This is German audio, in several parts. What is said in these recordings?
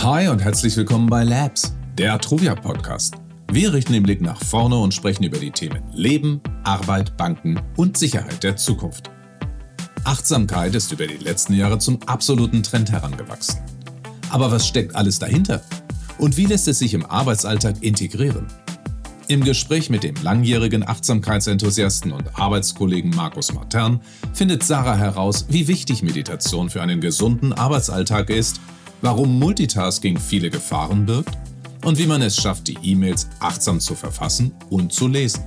Hi und herzlich willkommen bei Labs, der Atruvia Podcast. Wir richten den Blick nach vorne und sprechen über die Themen Leben, Arbeit, Banken und Sicherheit der Zukunft. Achtsamkeit ist über die letzten Jahre zum absoluten Trend herangewachsen. Aber was steckt alles dahinter? Und wie lässt es sich im Arbeitsalltag integrieren? Im Gespräch mit dem langjährigen Achtsamkeitsenthusiasten und Arbeitskollegen Markus Martern findet Sarah heraus, wie wichtig Meditation für einen gesunden Arbeitsalltag ist warum Multitasking viele Gefahren birgt und wie man es schafft, die E-Mails achtsam zu verfassen und zu lesen.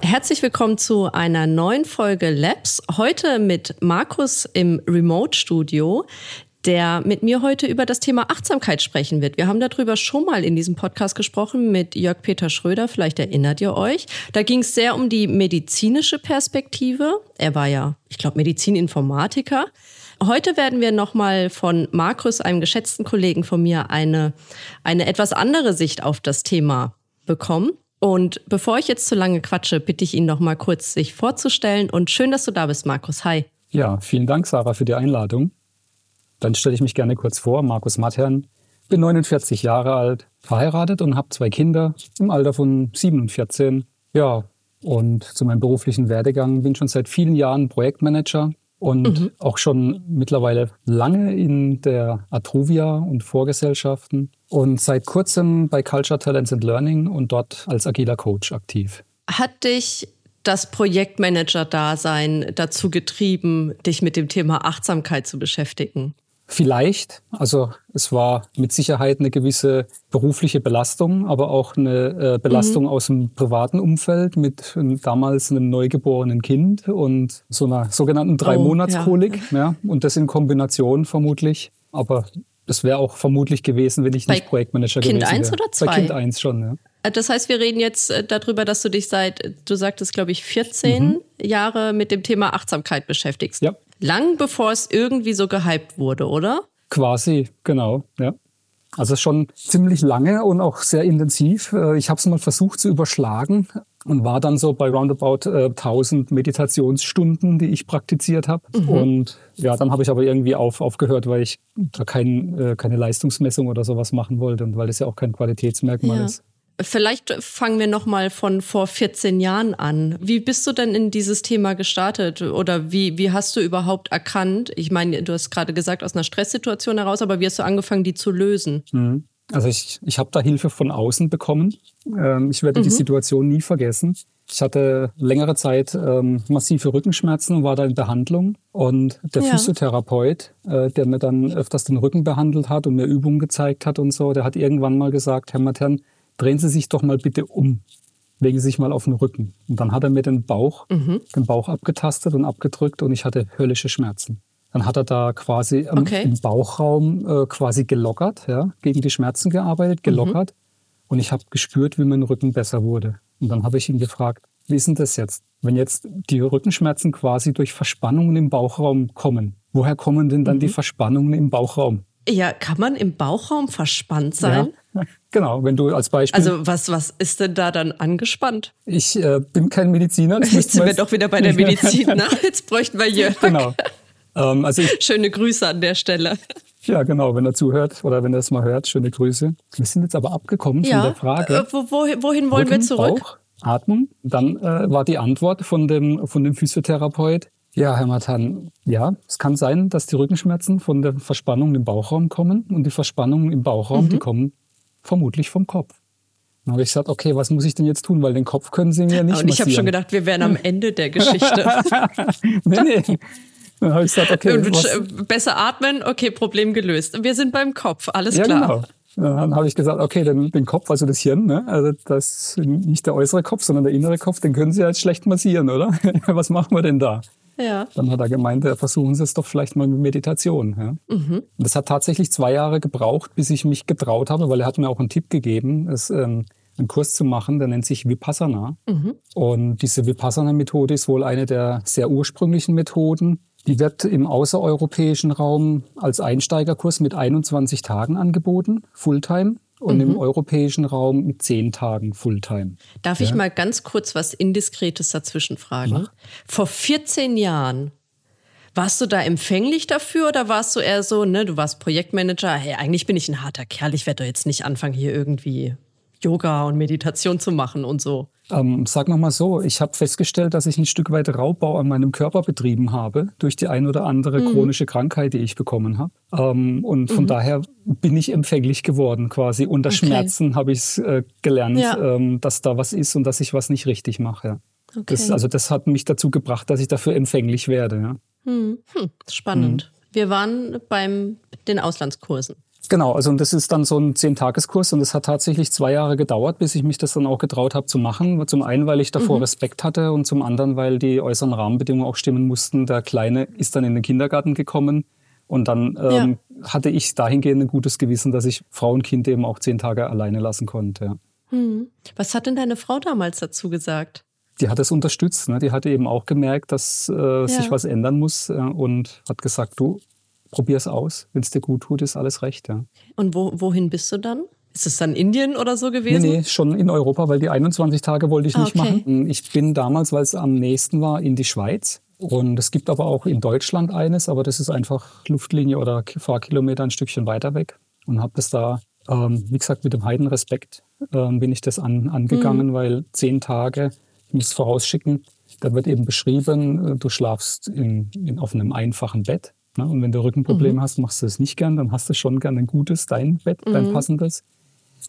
Herzlich willkommen zu einer neuen Folge Labs. Heute mit Markus im Remote-Studio, der mit mir heute über das Thema Achtsamkeit sprechen wird. Wir haben darüber schon mal in diesem Podcast gesprochen mit Jörg-Peter Schröder, vielleicht erinnert ihr euch. Da ging es sehr um die medizinische Perspektive. Er war ja, ich glaube, Medizininformatiker. Heute werden wir nochmal von Markus, einem geschätzten Kollegen von mir, eine, eine etwas andere Sicht auf das Thema bekommen. Und bevor ich jetzt zu lange quatsche, bitte ich ihn noch mal kurz sich vorzustellen. Und schön, dass du da bist, Markus. Hi. Ja, vielen Dank, Sarah, für die Einladung. Dann stelle ich mich gerne kurz vor. Markus Mattern, bin 49 Jahre alt, verheiratet und habe zwei Kinder im Alter von 7 und 14. Ja, und zu meinem beruflichen Werdegang bin schon seit vielen Jahren Projektmanager und mhm. auch schon mittlerweile lange in der Atruvia und Vorgesellschaften und seit kurzem bei Culture Talents and Learning und dort als agiler Coach aktiv. Hat dich das Projektmanager-Dasein dazu getrieben, dich mit dem Thema Achtsamkeit zu beschäftigen? Vielleicht. Also es war mit Sicherheit eine gewisse berufliche Belastung, aber auch eine äh, Belastung mhm. aus dem privaten Umfeld mit damals einem neugeborenen Kind und so einer sogenannten Drei-Monats-Kolik. Oh, ja. ja. Und das in Kombination vermutlich. Aber das wäre auch vermutlich gewesen, wenn ich Bei nicht Projektmanager kind gewesen wäre. Kind 1 oder 2? Bei Kind 1 schon, ja. Äh, das heißt, wir reden jetzt äh, darüber, dass du dich seit, du sagtest, glaube ich, 14 mhm. Jahre mit dem Thema Achtsamkeit beschäftigst. Ja. Lang bevor es irgendwie so gehypt wurde, oder? Quasi, genau, ja. Also schon ziemlich lange und auch sehr intensiv. Äh, ich habe es mal versucht zu überschlagen und war dann so bei roundabout äh, 1000 Meditationsstunden, die ich praktiziert habe. Mhm. Und ja, dann habe ich aber irgendwie auf, aufgehört, weil ich da kein, äh, keine Leistungsmessung oder sowas machen wollte und weil das ja auch kein Qualitätsmerkmal ja. ist. Vielleicht fangen wir noch mal von vor 14 Jahren an. Wie bist du denn in dieses Thema gestartet oder wie, wie hast du überhaupt erkannt? Ich meine, du hast gerade gesagt aus einer Stresssituation heraus, aber wie hast du angefangen, die zu lösen? Mhm. Also ich, ich habe da Hilfe von außen bekommen. Ähm, ich werde mhm. die Situation nie vergessen. Ich hatte längere Zeit ähm, massive Rückenschmerzen und war da in Behandlung. Und der ja. Physiotherapeut, äh, der mir dann öfters den Rücken behandelt hat und mir Übungen gezeigt hat und so, der hat irgendwann mal gesagt, Herr Matern, drehen Sie sich doch mal bitte um. Legen Sie sich mal auf den Rücken. Und dann hat er mir den Bauch, mhm. den Bauch abgetastet und abgedrückt und ich hatte höllische Schmerzen. Dann hat er da quasi okay. im, Bauchraum äh, quasi gelockert, ja, gegen die Schmerzen gearbeitet, gelockert. Mhm. Und ich habe gespürt, wie mein Rücken besser wurde. Und dann habe ich ihn gefragt, wie ist denn das jetzt? Wenn jetzt die Rückenschmerzen quasi durch Verspannungen im Bauchraum kommen, woher kommen denn dann mhm. die Verspannungen im Bauchraum? Ja, kann man im Bauchraum verspannt sein? Ja, genau, wenn du als Beispiel. Also was, was ist denn da dann angespannt? Ich äh, bin kein Mediziner. Jetzt sind wir doch wieder bei der Medizin. ne? Jetzt bräuchten wir Jörg. Genau. Ähm, also ich, Schöne Grüße an der Stelle. Ja, genau, wenn er zuhört oder wenn er es mal hört, schöne Grüße. Wir sind jetzt aber abgekommen ja. von der Frage. Äh, wo, wohin, wohin wollen Rücken, wir zurück? Bauch, Atmung. Dann äh, war die Antwort von dem, von dem Physiotherapeut, ja, Herr Matan, ja, es kann sein, dass die Rückenschmerzen von der Verspannung im Bauchraum kommen und die Verspannungen im Bauchraum, mhm. die kommen vermutlich vom Kopf. Dann habe ich gesagt, okay, was muss ich denn jetzt tun? Weil den Kopf können Sie mir nicht Und ich habe schon gedacht, wir wären am Ende der Geschichte. nee, nee. Dann habe ich gesagt, okay. Was? Besser atmen, okay, Problem gelöst. Wir sind beim Kopf, alles ja, klar. Genau. Dann habe ich gesagt, okay, den, den Kopf, also das Hirn, ne? also das nicht der äußere Kopf, sondern der innere Kopf, den können Sie ja jetzt schlecht massieren, oder? Was machen wir denn da? Ja. Dann hat er gemeint, versuchen Sie es doch vielleicht mal mit Meditation. Ja. Mhm. Das hat tatsächlich zwei Jahre gebraucht, bis ich mich getraut habe, weil er hat mir auch einen Tipp gegeben, es, ähm, einen Kurs zu machen, der nennt sich Vipassana. Mhm. Und diese Vipassana-Methode ist wohl eine der sehr ursprünglichen Methoden. Die wird im außereuropäischen Raum als Einsteigerkurs mit 21 Tagen angeboten, Fulltime und mhm. im europäischen Raum mit zehn Tagen Fulltime. Darf ja. ich mal ganz kurz was Indiskretes dazwischen fragen? Mach. Vor 14 Jahren Warst du da empfänglich dafür oder warst du eher so, ne, du warst Projektmanager, hey, eigentlich bin ich ein harter Kerl, ich werde doch jetzt nicht anfangen, hier irgendwie Yoga und Meditation zu machen und so? Ähm, sagen wir mal so, ich habe festgestellt, dass ich ein Stück weit Raubbau an meinem Körper betrieben habe durch die ein oder andere mhm. chronische Krankheit, die ich bekommen habe. Ähm, und von mhm. daher bin ich empfänglich geworden quasi. Unter okay. Schmerzen habe ich äh, gelernt, ja. ähm, dass da was ist und dass ich was nicht richtig mache. Okay. Das, also das hat mich dazu gebracht, dass ich dafür empfänglich werde. Ja. Hm. Hm. Spannend. Mhm. Wir waren beim den Auslandskursen. Genau, also und das ist dann so ein Zehn-Tageskurs und es hat tatsächlich zwei Jahre gedauert, bis ich mich das dann auch getraut habe zu machen. Zum einen, weil ich davor mhm. Respekt hatte und zum anderen, weil die äußeren Rahmenbedingungen auch stimmen mussten. Der Kleine ist dann in den Kindergarten gekommen und dann ähm, ja. hatte ich dahingehend ein gutes Gewissen, dass ich Frau und Kind eben auch zehn Tage alleine lassen konnte. Ja. Mhm. Was hat denn deine Frau damals dazu gesagt? Die hat es unterstützt. Ne? Die hatte eben auch gemerkt, dass äh, ja. sich was ändern muss äh, und hat gesagt, du, probier es aus. Wenn es dir gut tut, ist alles recht. Ja. Und wo, wohin bist du dann? Ist es dann Indien oder so gewesen? Nee, nee, schon in Europa, weil die 21 Tage wollte ich nicht okay. machen. Ich bin damals, weil es am nächsten war, in die Schweiz. Und es gibt aber auch in Deutschland eines, aber das ist einfach Luftlinie oder Fahrkilometer ein Stückchen weiter weg. Und habe das da, ähm, wie gesagt, mit dem Heidenrespekt ähm, bin ich das an, angegangen, mhm. weil zehn Tage, ich muss vorausschicken, da wird eben beschrieben, äh, du schlafst in, in, auf einem einfachen Bett Ne? Und wenn du Rückenprobleme mhm. hast, machst du es nicht gern, dann hast du schon gern ein gutes, dein Bett, mhm. dein passendes.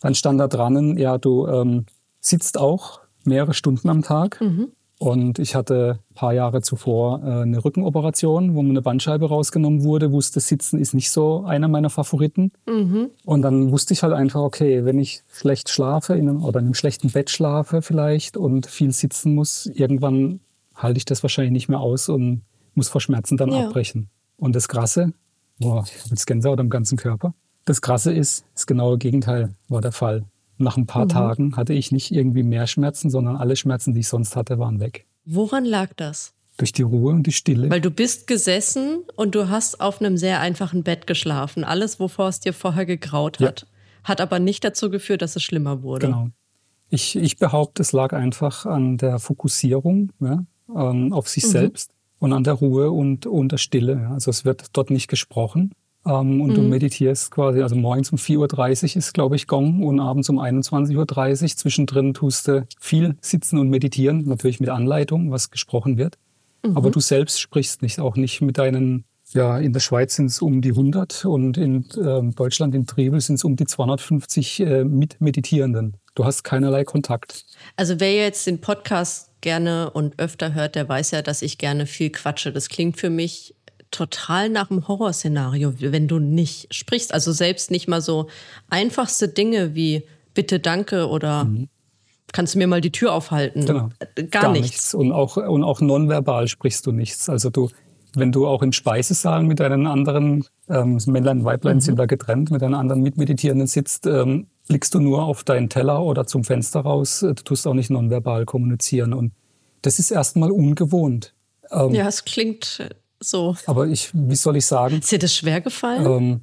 Dann stand da dran, ja, du ähm, sitzt auch mehrere Stunden am Tag. Mhm. Und ich hatte ein paar Jahre zuvor äh, eine Rückenoperation, wo mir eine Bandscheibe rausgenommen wurde, wusste, Sitzen ist nicht so einer meiner Favoriten. Mhm. Und dann wusste ich halt einfach, okay, wenn ich schlecht schlafe in einem, oder in einem schlechten Bett schlafe vielleicht und viel sitzen muss, irgendwann halte ich das wahrscheinlich nicht mehr aus und muss vor Schmerzen dann ja. abbrechen. Und das Krasse, boah, ich habe jetzt Gänsehaut am ganzen Körper. Das Krasse ist, das genaue Gegenteil war der Fall. Nach ein paar mhm. Tagen hatte ich nicht irgendwie mehr Schmerzen, sondern alle Schmerzen, die ich sonst hatte, waren weg. Woran lag das? Durch die Ruhe und die Stille. Weil du bist gesessen und du hast auf einem sehr einfachen Bett geschlafen. Alles, wovor es dir vorher gegraut hat. Ja. Hat aber nicht dazu geführt, dass es schlimmer wurde. Genau. Ich, ich behaupte, es lag einfach an der Fokussierung ja, ähm, auf sich mhm. selbst und an der Ruhe und, und der Stille. Also es wird dort nicht gesprochen. Ähm, und mhm. du meditierst quasi, also morgens um 4.30 Uhr ist, glaube ich, Gong und abends um 21.30 Uhr. Zwischendrin tust du viel sitzen und meditieren, natürlich mit Anleitung, was gesprochen wird. Mhm. Aber du selbst sprichst nicht, auch nicht mit deinen, ja, in der Schweiz sind es um die 100 und in äh, Deutschland in Trebel sind es um die 250 äh, mit Meditierenden. Du hast keinerlei Kontakt. Also wer jetzt den Podcast gerne und öfter hört, der weiß ja, dass ich gerne viel quatsche. Das klingt für mich total nach einem Horrorszenario, wenn du nicht sprichst. Also selbst nicht mal so einfachste Dinge wie bitte danke oder mhm. kannst du mir mal die Tür aufhalten? Genau. Gar, Gar nichts. nichts. Und auch, und auch nonverbal sprichst du nichts. Also du, wenn du auch im Speisesaal mit deinen anderen, ähm, Männlein und Weiblein mhm. sind da getrennt, mit deinen anderen Mitmeditierenden sitzt, ähm, blickst du nur auf deinen Teller oder zum Fenster raus. Du tust auch nicht nonverbal kommunizieren. Und das ist erstmal ungewohnt. Ähm, ja, es klingt so. Aber ich, wie soll ich sagen? Ist dir das schwer gefallen? Ähm,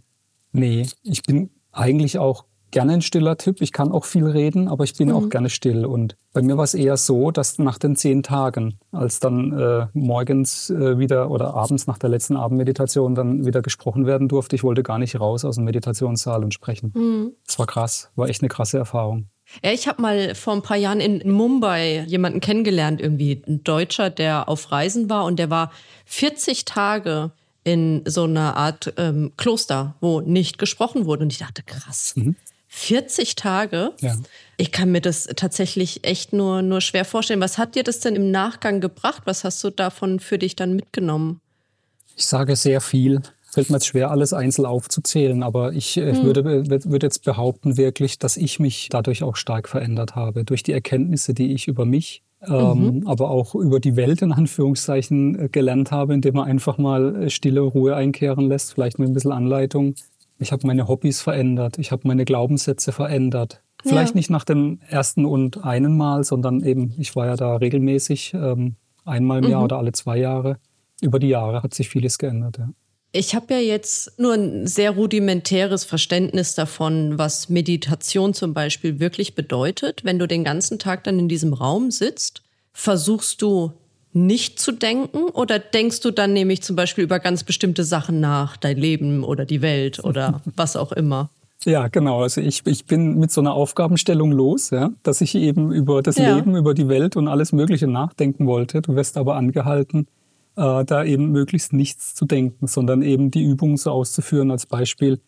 nee, ich bin eigentlich auch gerne ein stiller Typ. Ich kann auch viel reden, aber ich bin mhm. auch gerne still. Und bei mir war es eher so, dass nach den zehn Tagen, als dann äh, morgens äh, wieder oder abends nach der letzten Abendmeditation dann wieder gesprochen werden durfte, ich wollte gar nicht raus aus dem Meditationssaal und sprechen. Mhm. Das war krass, war echt eine krasse Erfahrung. Ja, ich habe mal vor ein paar Jahren in Mumbai jemanden kennengelernt, irgendwie ein Deutscher, der auf Reisen war und der war 40 Tage in so einer Art ähm, Kloster, wo nicht gesprochen wurde. Und ich dachte, krass. Mhm. 40 Tage. Ja. Ich kann mir das tatsächlich echt nur, nur schwer vorstellen. Was hat dir das denn im Nachgang gebracht? Was hast du davon für dich dann mitgenommen? Ich sage sehr viel. Fällt mir jetzt schwer, alles einzeln aufzuzählen, aber ich, äh, hm. würde, würde jetzt behaupten wirklich, dass ich mich dadurch auch stark verändert habe. Durch die Erkenntnisse, die ich über mich, ähm, mhm. aber auch über die Welt in Anführungszeichen äh, gelernt habe, indem man einfach mal äh, stille Ruhe einkehren lässt, vielleicht mit ein bisschen Anleitung ich habe meine Hobbys verändert, ich habe meine Glaubenssätze verändert. Vielleicht ja. nicht nach dem ersten und einen Mal, sondern eben, ich war ja da regelmäßig, ähm, einmal im mhm. Jahr oder alle zwei Jahre. Über die Jahre hat sich vieles geändert. Ja. Ich habe ja jetzt nur ein sehr rudimentäres Verständnis davon, was Meditation zum Beispiel wirklich bedeutet. Wenn du den ganzen Tag dann in diesem Raum sitzt, versuchst du nicht zu denken? Oder denkst du dann nämlich zum Beispiel über ganz bestimmte Sachen nach, dein Leben oder die Welt oder was auch immer? Ja, genau. Also ich, ich bin mit so einer Aufgabenstellung los, ja, dass ich eben über das Ja. Leben, über die Welt und alles Mögliche nachdenken wollte. Du wirst aber angehalten, äh, da eben möglichst nichts zu denken, sondern eben die Übung so auszuführen als Beispiel.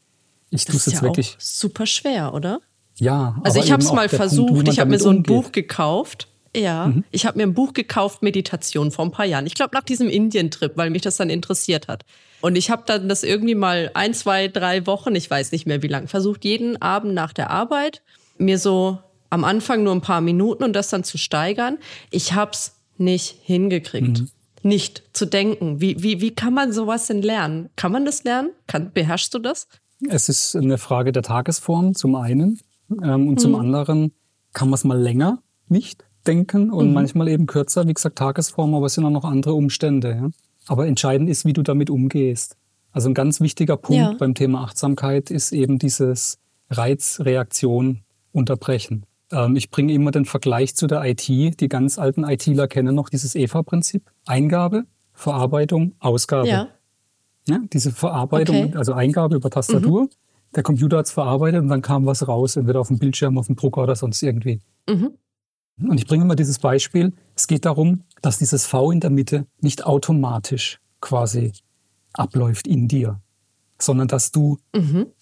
Ich tue es ist jetzt ja wirklich. auch super schwer, oder? Ja. Also aber ich habe es mal Punkt, versucht. man ich habe mir so ein umgeht. Buch gekauft. Ja, ich habe mir ein Buch gekauft, Meditation, vor ein paar Jahren. Ich glaube nach diesem Indien-Trip, weil mich das dann interessiert hat. Und ich habe dann das irgendwie mal ein, zwei, drei Wochen, ich weiß nicht mehr wie lang, versucht, jeden Abend nach der Arbeit mir so am Anfang nur ein paar Minuten und das dann zu steigern. Ich hab's nicht hingekriegt. Mhm. Nicht zu denken. Wie, wie, wie kann man sowas denn lernen? Kann man das lernen? Kann, beherrschst du das? Es ist eine Frage der Tagesform zum einen ähm, und Mhm. zum anderen kann man es mal länger nicht denken Mhm. und manchmal eben kürzer, wie gesagt Tagesform, aber es sind auch noch andere Umstände. Ja? Aber entscheidend ist, wie du damit umgehst. Also ein ganz wichtiger Punkt Ja. beim Thema Achtsamkeit ist eben dieses Reizreaktion unterbrechen. Ähm, ich bringe immer den Vergleich zu der IT. Die ganz alten ITler kennen noch dieses EVA-Prinzip. Eingabe, Verarbeitung, Ausgabe. Ja. Ja, diese Verarbeitung, Okay. also Eingabe über Tastatur. Der Computer hat es verarbeitet und dann kam was raus, entweder auf dem Bildschirm, auf dem Drucker oder sonst irgendwie. Und ich bringe mal dieses Beispiel. Es geht darum, dass dieses V in der Mitte nicht automatisch quasi abläuft in dir, sondern dass du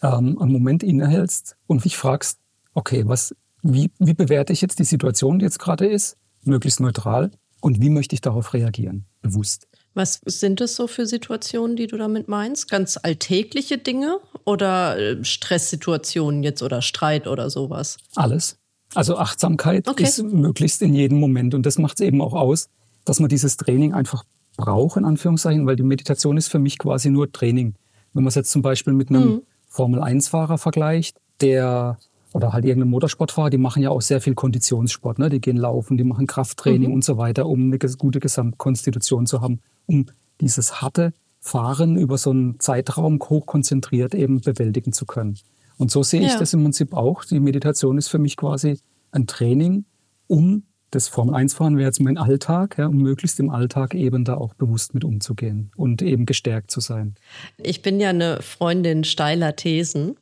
ähm, einen Moment innehältst und dich fragst, okay, was, wie, wie bewerte ich jetzt die Situation, die jetzt gerade ist, möglichst neutral und wie möchte ich darauf reagieren, bewusst. Was sind es so für Situationen, die du damit meinst? Ganz alltägliche Dinge oder äh, Stresssituationen jetzt oder Streit oder sowas? Alles. Also Achtsamkeit Okay. ist möglichst in jedem Moment. Und das macht es eben auch aus, dass man dieses Training einfach braucht, in Anführungszeichen, weil die Meditation ist für mich quasi nur Training. Wenn man es jetzt zum Beispiel mit einem Mhm. Formel-1-Fahrer vergleicht, der oder halt irgendein Motorsportfahrer, die machen ja auch sehr viel Konditionssport. Ne? Die gehen laufen, die machen Krafttraining und so weiter, um eine gute Gesamtkonstitution zu haben, um dieses harte Fahren über so einen Zeitraum hochkonzentriert eben bewältigen zu können. Und so sehe ich Ja. das im Prinzip auch. Die Meditation ist für mich quasi ein Training, um das Formel-1-Fahren wäre jetzt mein Alltag, ja, um möglichst im Alltag eben da auch bewusst mit umzugehen und eben gestärkt zu sein. Ich bin ja eine Freundin steiler Thesen.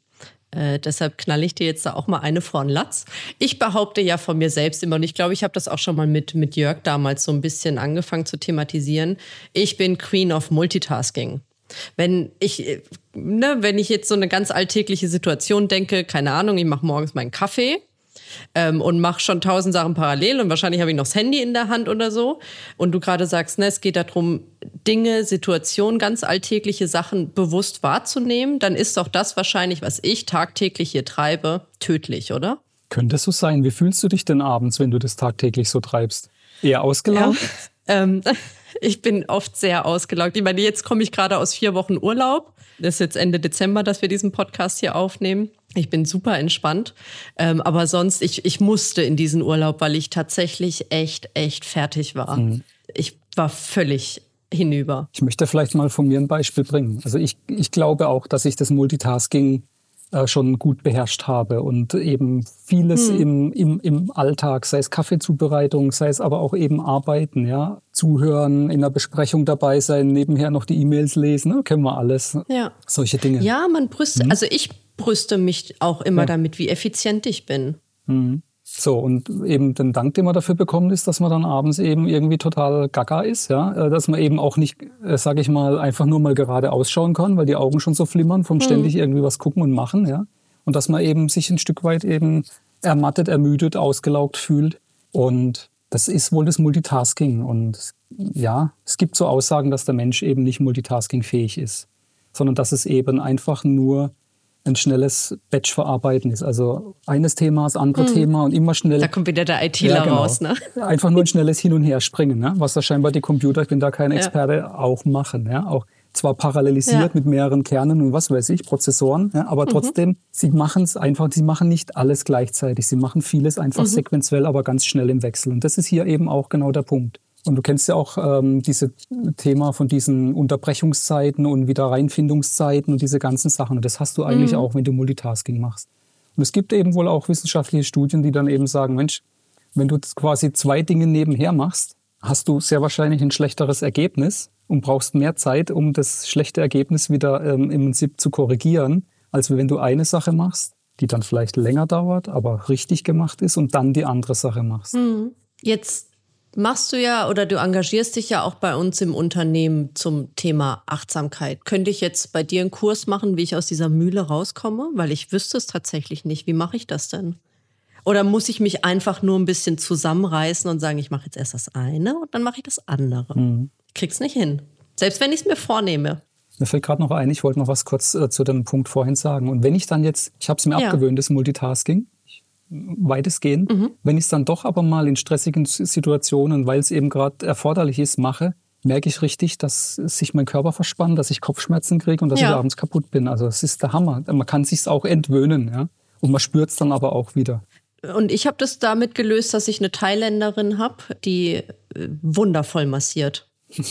Äh, deshalb knalle ich dir jetzt da auch mal eine vor den Latz. Ich behaupte ja von mir selbst immer, und ich glaube, ich habe das auch schon mal mit, mit Jörg damals so ein bisschen angefangen zu thematisieren. Ich bin Queen of Multitasking. Wenn ich, äh, ne, wenn ich jetzt so eine ganz alltägliche Situation denke, keine Ahnung, ich mache morgens meinen Kaffee, ähm, und mache schon tausend Sachen parallel und wahrscheinlich habe ich noch das Handy in der Hand oder so. Und du gerade sagst, ne, es geht darum, Dinge, Situationen, ganz alltägliche Sachen bewusst wahrzunehmen, dann ist doch das wahrscheinlich, was ich tagtäglich hier treibe, tödlich, oder? Könnte es so sein? Wie fühlst du dich denn abends, wenn du das tagtäglich so treibst? Eher ausgelaugt? Ähm, ich bin oft sehr ausgelaugt. Ich meine, jetzt komme ich gerade aus vier Wochen Urlaub. Das ist jetzt Ende Dezember, dass wir diesen Podcast hier aufnehmen. Ich bin super entspannt. Ähm, aber sonst, ich, ich musste in diesen Urlaub, weil ich tatsächlich echt, echt fertig war. Ich war völlig hinüber. Ich möchte vielleicht mal von mir ein Beispiel bringen. Also ich, ich glaube auch, dass ich das Multitasking schon gut beherrscht habe und eben vieles im, im, im Alltag, sei es Kaffeezubereitung, sei es aber auch eben Arbeiten, ja, zuhören, in der Besprechung dabei sein, nebenher noch die E-Mails lesen, ne? kennen wir alles. Ja. Solche Dinge. Ja, man brüste, also ich brüste mich auch immer Ja. damit, wie effizient ich bin. So, und eben den Dank, den man dafür bekommt, ist, dass man dann abends eben irgendwie total gaga ist, ja, Äh, dass man eben auch nicht, äh, sag ich mal, einfach nur mal gerade ausschauen kann, weil die Augen schon so flimmern vom ständig irgendwie was gucken und machen, ja. Und dass man eben sich ein Stück weit eben ermattet, ermüdet, ausgelaugt fühlt. Und das ist wohl das Multitasking. Und ja, es gibt so Aussagen, dass der Mensch eben nicht multitaskingfähig ist, sondern dass es eben einfach nur ein schnelles Batch-Verarbeiten ist. Also eines Thema, das andere Thema und immer schnell. Da kommt wieder der ITler Ja, genau. raus, ne? Einfach nur ein schnelles Hin- und Herspringen, ne? was ja scheinbar die Computer, ich bin da kein Experte, auch machen. Ja? Auch zwar parallelisiert Ja. mit mehreren Kernen und was weiß ich, Prozessoren, ja? aber trotzdem, sie machen es einfach, sie machen nicht alles gleichzeitig. Sie machen vieles einfach sequenziell, aber ganz schnell im Wechsel. Und das ist hier eben auch genau der Punkt. Und du kennst ja auch ähm, dieses Thema von diesen Unterbrechungszeiten und Wiederreinfindungszeiten und diese ganzen Sachen. Und das hast du eigentlich auch, wenn du Multitasking machst. Und es gibt eben wohl auch wissenschaftliche Studien, die dann eben sagen, Mensch, wenn du quasi zwei Dinge nebenher machst, hast du sehr wahrscheinlich ein schlechteres Ergebnis und brauchst mehr Zeit, um das schlechte Ergebnis wieder ähm, im Prinzip zu korrigieren, als wenn du eine Sache machst, die dann vielleicht länger dauert, aber richtig gemacht ist und dann die andere Sache machst. Hm. Jetzt machst du ja oder du engagierst dich ja auch bei uns im Unternehmen zum Thema Achtsamkeit. Könnte ich jetzt bei dir einen Kurs machen, wie ich aus dieser Mühle rauskomme? Weil ich wüsste es tatsächlich nicht. Wie mache ich das denn? Oder muss ich mich einfach nur ein bisschen zusammenreißen und sagen, ich mache jetzt erst das eine und dann mache ich das andere? Mhm. Ich krieg's nicht hin. Selbst wenn ich es mir vornehme. Mir fällt gerade noch ein, ich wollte noch was kurz äh, zu dem Punkt vorhin sagen. Und wenn ich dann jetzt, ich habe es mir ja. abgewöhnt, das Multitasking, weitestgehend. Mhm. Wenn ich es dann doch aber mal in stressigen Situationen, weil es eben gerade erforderlich ist, mache, merke ich richtig, dass sich mein Körper verspannt, dass ich Kopfschmerzen kriege und dass ja. ich abends kaputt bin. Also es ist der Hammer. Man kann sich auch entwöhnen, ja. Und man spürt es dann aber auch wieder. Und ich habe das damit gelöst, dass ich eine Thailänderin habe, die äh, wundervoll massiert.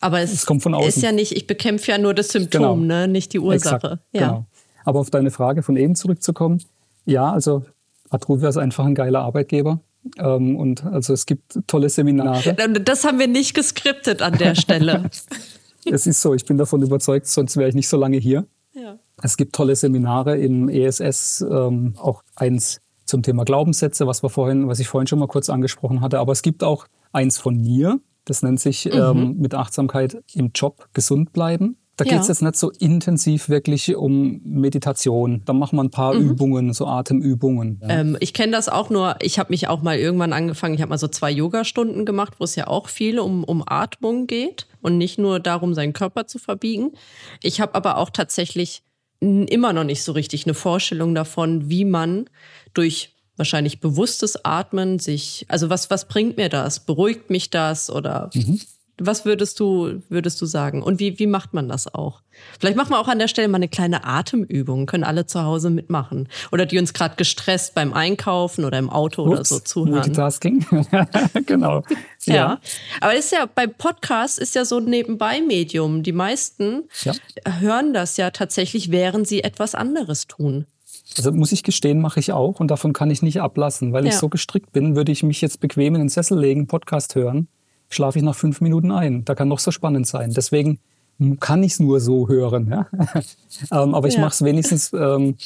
Aber es, es kommt von außen. ist ja nicht, ich bekämpfe ja nur das Symptom, genau. ne? nicht die Ursache. Exakt, ja. Genau. Aber auf deine Frage von eben zurückzukommen, ja, also Atruvia ist einfach ein geiler Arbeitgeber. Ähm, und also es gibt tolle Seminare. Das haben wir nicht geskriptet an der Stelle. es ist so, ich bin davon überzeugt, sonst wäre ich nicht so lange hier. Ja. Es gibt tolle Seminare im ESS, ähm, auch eins zum Thema Glaubenssätze, was wir vorhin, was ich vorhin schon mal kurz angesprochen hatte. Aber es gibt auch eins von mir, das nennt sich mhm. ähm, mit Achtsamkeit im Job gesund bleiben. Da ja. geht es jetzt nicht so intensiv wirklich um Meditation. Da machen wir ein paar mhm. Übungen, so Atemübungen. Ja. Ähm, ich kenne das auch nur, ich habe mich auch mal irgendwann angefangen, ich habe mal so zwei Yoga-Stunden gemacht, wo es ja auch viel um, um Atmung geht und nicht nur darum, seinen Körper zu verbiegen. Ich habe aber auch tatsächlich immer noch nicht so richtig eine Vorstellung davon, wie man durch wahrscheinlich bewusstes Atmen sich, also was, was bringt mir das? Beruhigt mich das oder mhm. Was würdest du, würdest du sagen? Und wie, wie macht man das auch? Vielleicht machen wir auch an der Stelle mal eine kleine Atemübung, können alle zu Hause mitmachen. Oder die uns gerade gestresst beim Einkaufen oder im Auto Ups, oder so zuhören. Multitasking, genau. Ja. ja. aber ist ja bei Podcasts ist ja so ein Nebenbei-Medium. Die meisten ja. hören das ja tatsächlich, während sie etwas anderes tun. Also muss ich gestehen, mache ich auch und davon kann ich nicht ablassen, weil ja. ich so gestrickt bin, würde ich mich jetzt bequem in den Sessel legen, Podcast hören, schlafe ich nach fünf Minuten ein. Da kann noch so spannend sein. Deswegen kann ich es nur so hören. Ja? ähm, aber ich ja. mache es wenigstens ähm,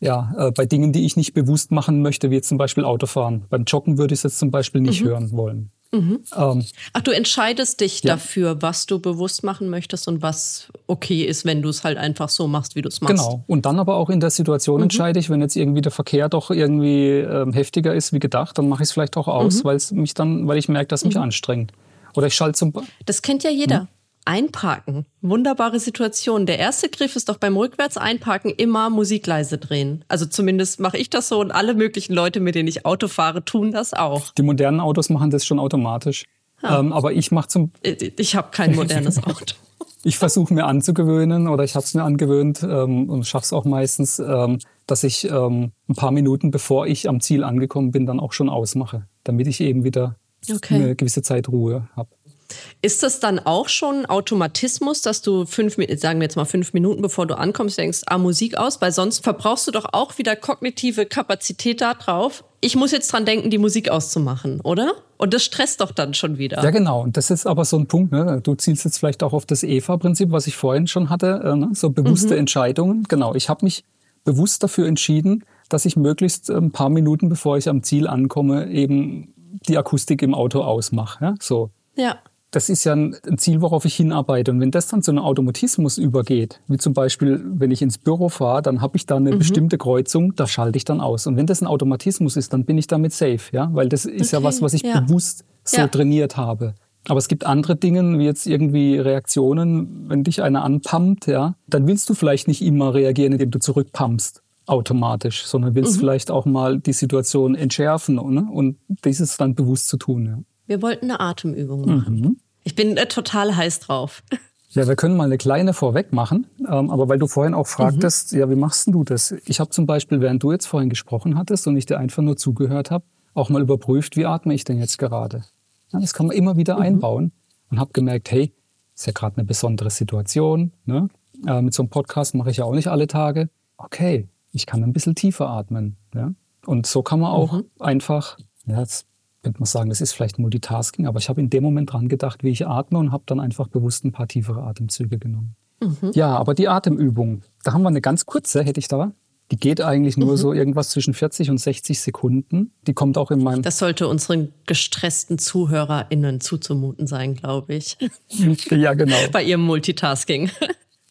ja, äh, bei Dingen, die ich nicht bewusst machen möchte, wie jetzt zum Beispiel Autofahren. Beim Joggen würde ich es jetzt zum Beispiel nicht mhm. hören wollen. Mhm. Ähm, Ach, du entscheidest dich ja. dafür, was du bewusst machen möchtest und was okay ist, wenn du es halt einfach so machst, wie du es machst. Genau. Und dann aber auch in der Situation mhm. entscheide ich, wenn jetzt irgendwie der Verkehr doch irgendwie ähm, heftiger ist wie gedacht, dann mache ich es vielleicht auch aus, mhm. weil es mich dann, weil ich merke, dass es mich mhm. anstrengt. Oder ich schalte zum. Das kennt ja jeder. Einparken. Wunderbare Situation. Der erste Griff ist doch beim Rückwärts einparken immer Musik leise drehen. Also zumindest mache ich das so und alle möglichen Leute, mit denen ich Auto fahre, tun das auch. Die modernen Autos machen das schon automatisch. Ja. Ähm, aber ich mache zum. Ich habe kein modernes Auto. ich versuche mir anzugewöhnen oder ich habe es mir angewöhnt ähm, und schaffe es auch meistens, ähm, dass ich ähm, ein paar Minuten bevor ich am Ziel angekommen bin, dann auch schon ausmache, damit ich eben wieder okay. eine gewisse Zeit Ruhe habe. Ist das dann auch schon Automatismus, dass du fünf, sagen wir jetzt mal fünf Minuten bevor du ankommst, denkst, ah, Musik aus, weil sonst verbrauchst du doch auch wieder kognitive Kapazität darauf. Ich muss jetzt dran denken, die Musik auszumachen, oder? Und das stresst doch dann schon wieder. Ja, genau. Und das ist aber so ein Punkt, ne? du zielst jetzt vielleicht auch auf das EVA-Prinzip, was ich vorhin schon hatte, äh, ne? so bewusste mhm. Entscheidungen. Genau, ich habe mich bewusst dafür entschieden, dass ich möglichst ein paar Minuten, bevor ich am Ziel ankomme, eben die Akustik im Auto ausmache. Ja? So. Ja das ist ja ein Ziel, worauf ich hinarbeite. Und wenn das dann zu einem Automatismus übergeht, wie zum Beispiel, wenn ich ins Büro fahre, dann habe ich da eine mhm. bestimmte Kreuzung, da schalte ich dann aus. Und wenn das ein Automatismus ist, dann bin ich damit safe, ja, weil das ist okay. ja was, was ich ja. bewusst so ja. trainiert habe. Aber es gibt andere Dinge, wie jetzt irgendwie Reaktionen, wenn dich einer anpumpt, ja, dann willst du vielleicht nicht immer reagieren, indem du zurückpumpst automatisch, sondern willst mhm. vielleicht auch mal die Situation entschärfen ne? und dieses dann bewusst zu tun. Ja. Wir wollten eine Atemübung machen. Mhm. Ich bin äh, total heiß drauf. Ja, wir können mal eine kleine vorweg machen. Ähm, aber weil du vorhin auch fragtest, mhm. ja, wie machst du das? Ich habe zum Beispiel, während du jetzt vorhin gesprochen hattest und ich dir einfach nur zugehört habe, auch mal überprüft, wie atme ich denn jetzt gerade? Ja, das kann man immer wieder mhm. einbauen und habe gemerkt, hey, ist ja gerade eine besondere Situation. Ne? Äh, mit so einem Podcast mache ich ja auch nicht alle Tage. Okay, ich kann ein bisschen tiefer atmen. Ja? Und so kann man auch mhm. einfach, ja, jetzt könnte man sagen, das ist vielleicht Multitasking, aber ich habe in dem Moment dran gedacht, wie ich atme und habe dann einfach bewusst ein paar tiefere Atemzüge genommen. Mhm. Ja, aber die Atemübung, da haben wir eine ganz kurze, hätte ich da. Die geht eigentlich nur mhm. so irgendwas zwischen 40 und 60 Sekunden. Die kommt auch in meinem. Das sollte unseren gestressten ZuhörerInnen zuzumuten sein, glaube ich. ja, genau. Bei ihrem Multitasking.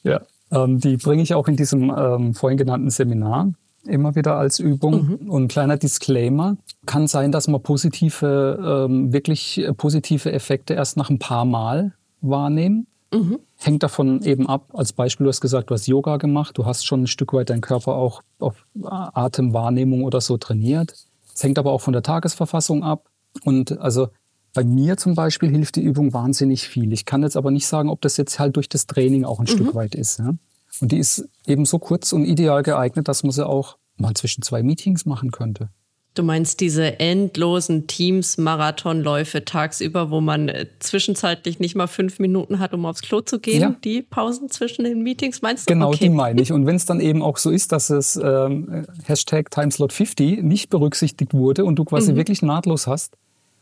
ja, ähm, die bringe ich auch in diesem ähm, vorhin genannten Seminar immer wieder als Übung. Mhm. Und ein kleiner Disclaimer. Kann sein, dass man positive, ähm, wirklich positive Effekte erst nach ein paar Mal wahrnehmen. Mhm. Hängt davon eben ab. Als Beispiel, du hast gesagt, du hast Yoga gemacht. Du hast schon ein Stück weit deinen Körper auch auf Atemwahrnehmung oder so trainiert. Es hängt aber auch von der Tagesverfassung ab. Und also bei mir zum Beispiel hilft die Übung wahnsinnig viel. Ich kann jetzt aber nicht sagen, ob das jetzt halt durch das Training auch ein mhm. Stück weit ist. Ja? Und die ist eben so kurz und ideal geeignet, dass man sie auch mal zwischen zwei Meetings machen könnte. Du meinst diese endlosen Teams-Marathonläufe tagsüber, wo man äh, zwischenzeitlich nicht mal fünf Minuten hat, um aufs Klo zu gehen? Ja. Die Pausen zwischen den Meetings, meinst du? Genau, okay. die meine ich. Und wenn es dann eben auch so ist, dass es ähm, Hashtag Timeslot50 nicht berücksichtigt wurde und du quasi mhm. wirklich nahtlos hast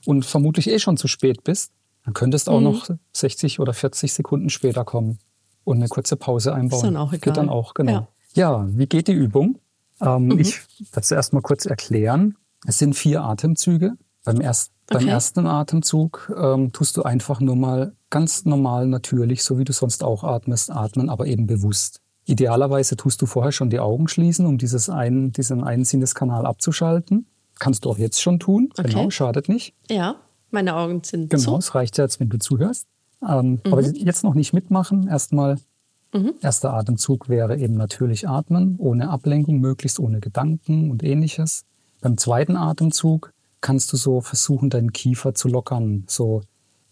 und vermutlich eh schon zu spät bist, dann könntest du auch mhm. noch 60 oder 40 Sekunden später kommen und eine kurze Pause einbauen. Ist dann auch egal. Geht dann auch, genau. Ja, ja wie geht die Übung? Ähm, mhm. Ich werde es erst mal kurz erklären. Es sind vier Atemzüge. Beim, erst, okay. beim ersten Atemzug ähm, tust du einfach nur mal ganz normal, natürlich, so wie du sonst auch atmest, atmen, aber eben bewusst. Idealerweise tust du vorher schon die Augen schließen, um dieses ein, diesen einen Sinneskanal abzuschalten. Kannst du auch jetzt schon tun. Okay. Genau, schadet nicht. Ja, meine Augen sind genau, zu. Genau, es reicht jetzt, wenn du zuhörst. Ähm, mhm. Aber jetzt noch nicht mitmachen. Erstmal, mhm. erster Atemzug wäre eben natürlich atmen, ohne Ablenkung, möglichst ohne Gedanken und ähnliches. Beim zweiten Atemzug kannst du so versuchen, deinen Kiefer zu lockern, so,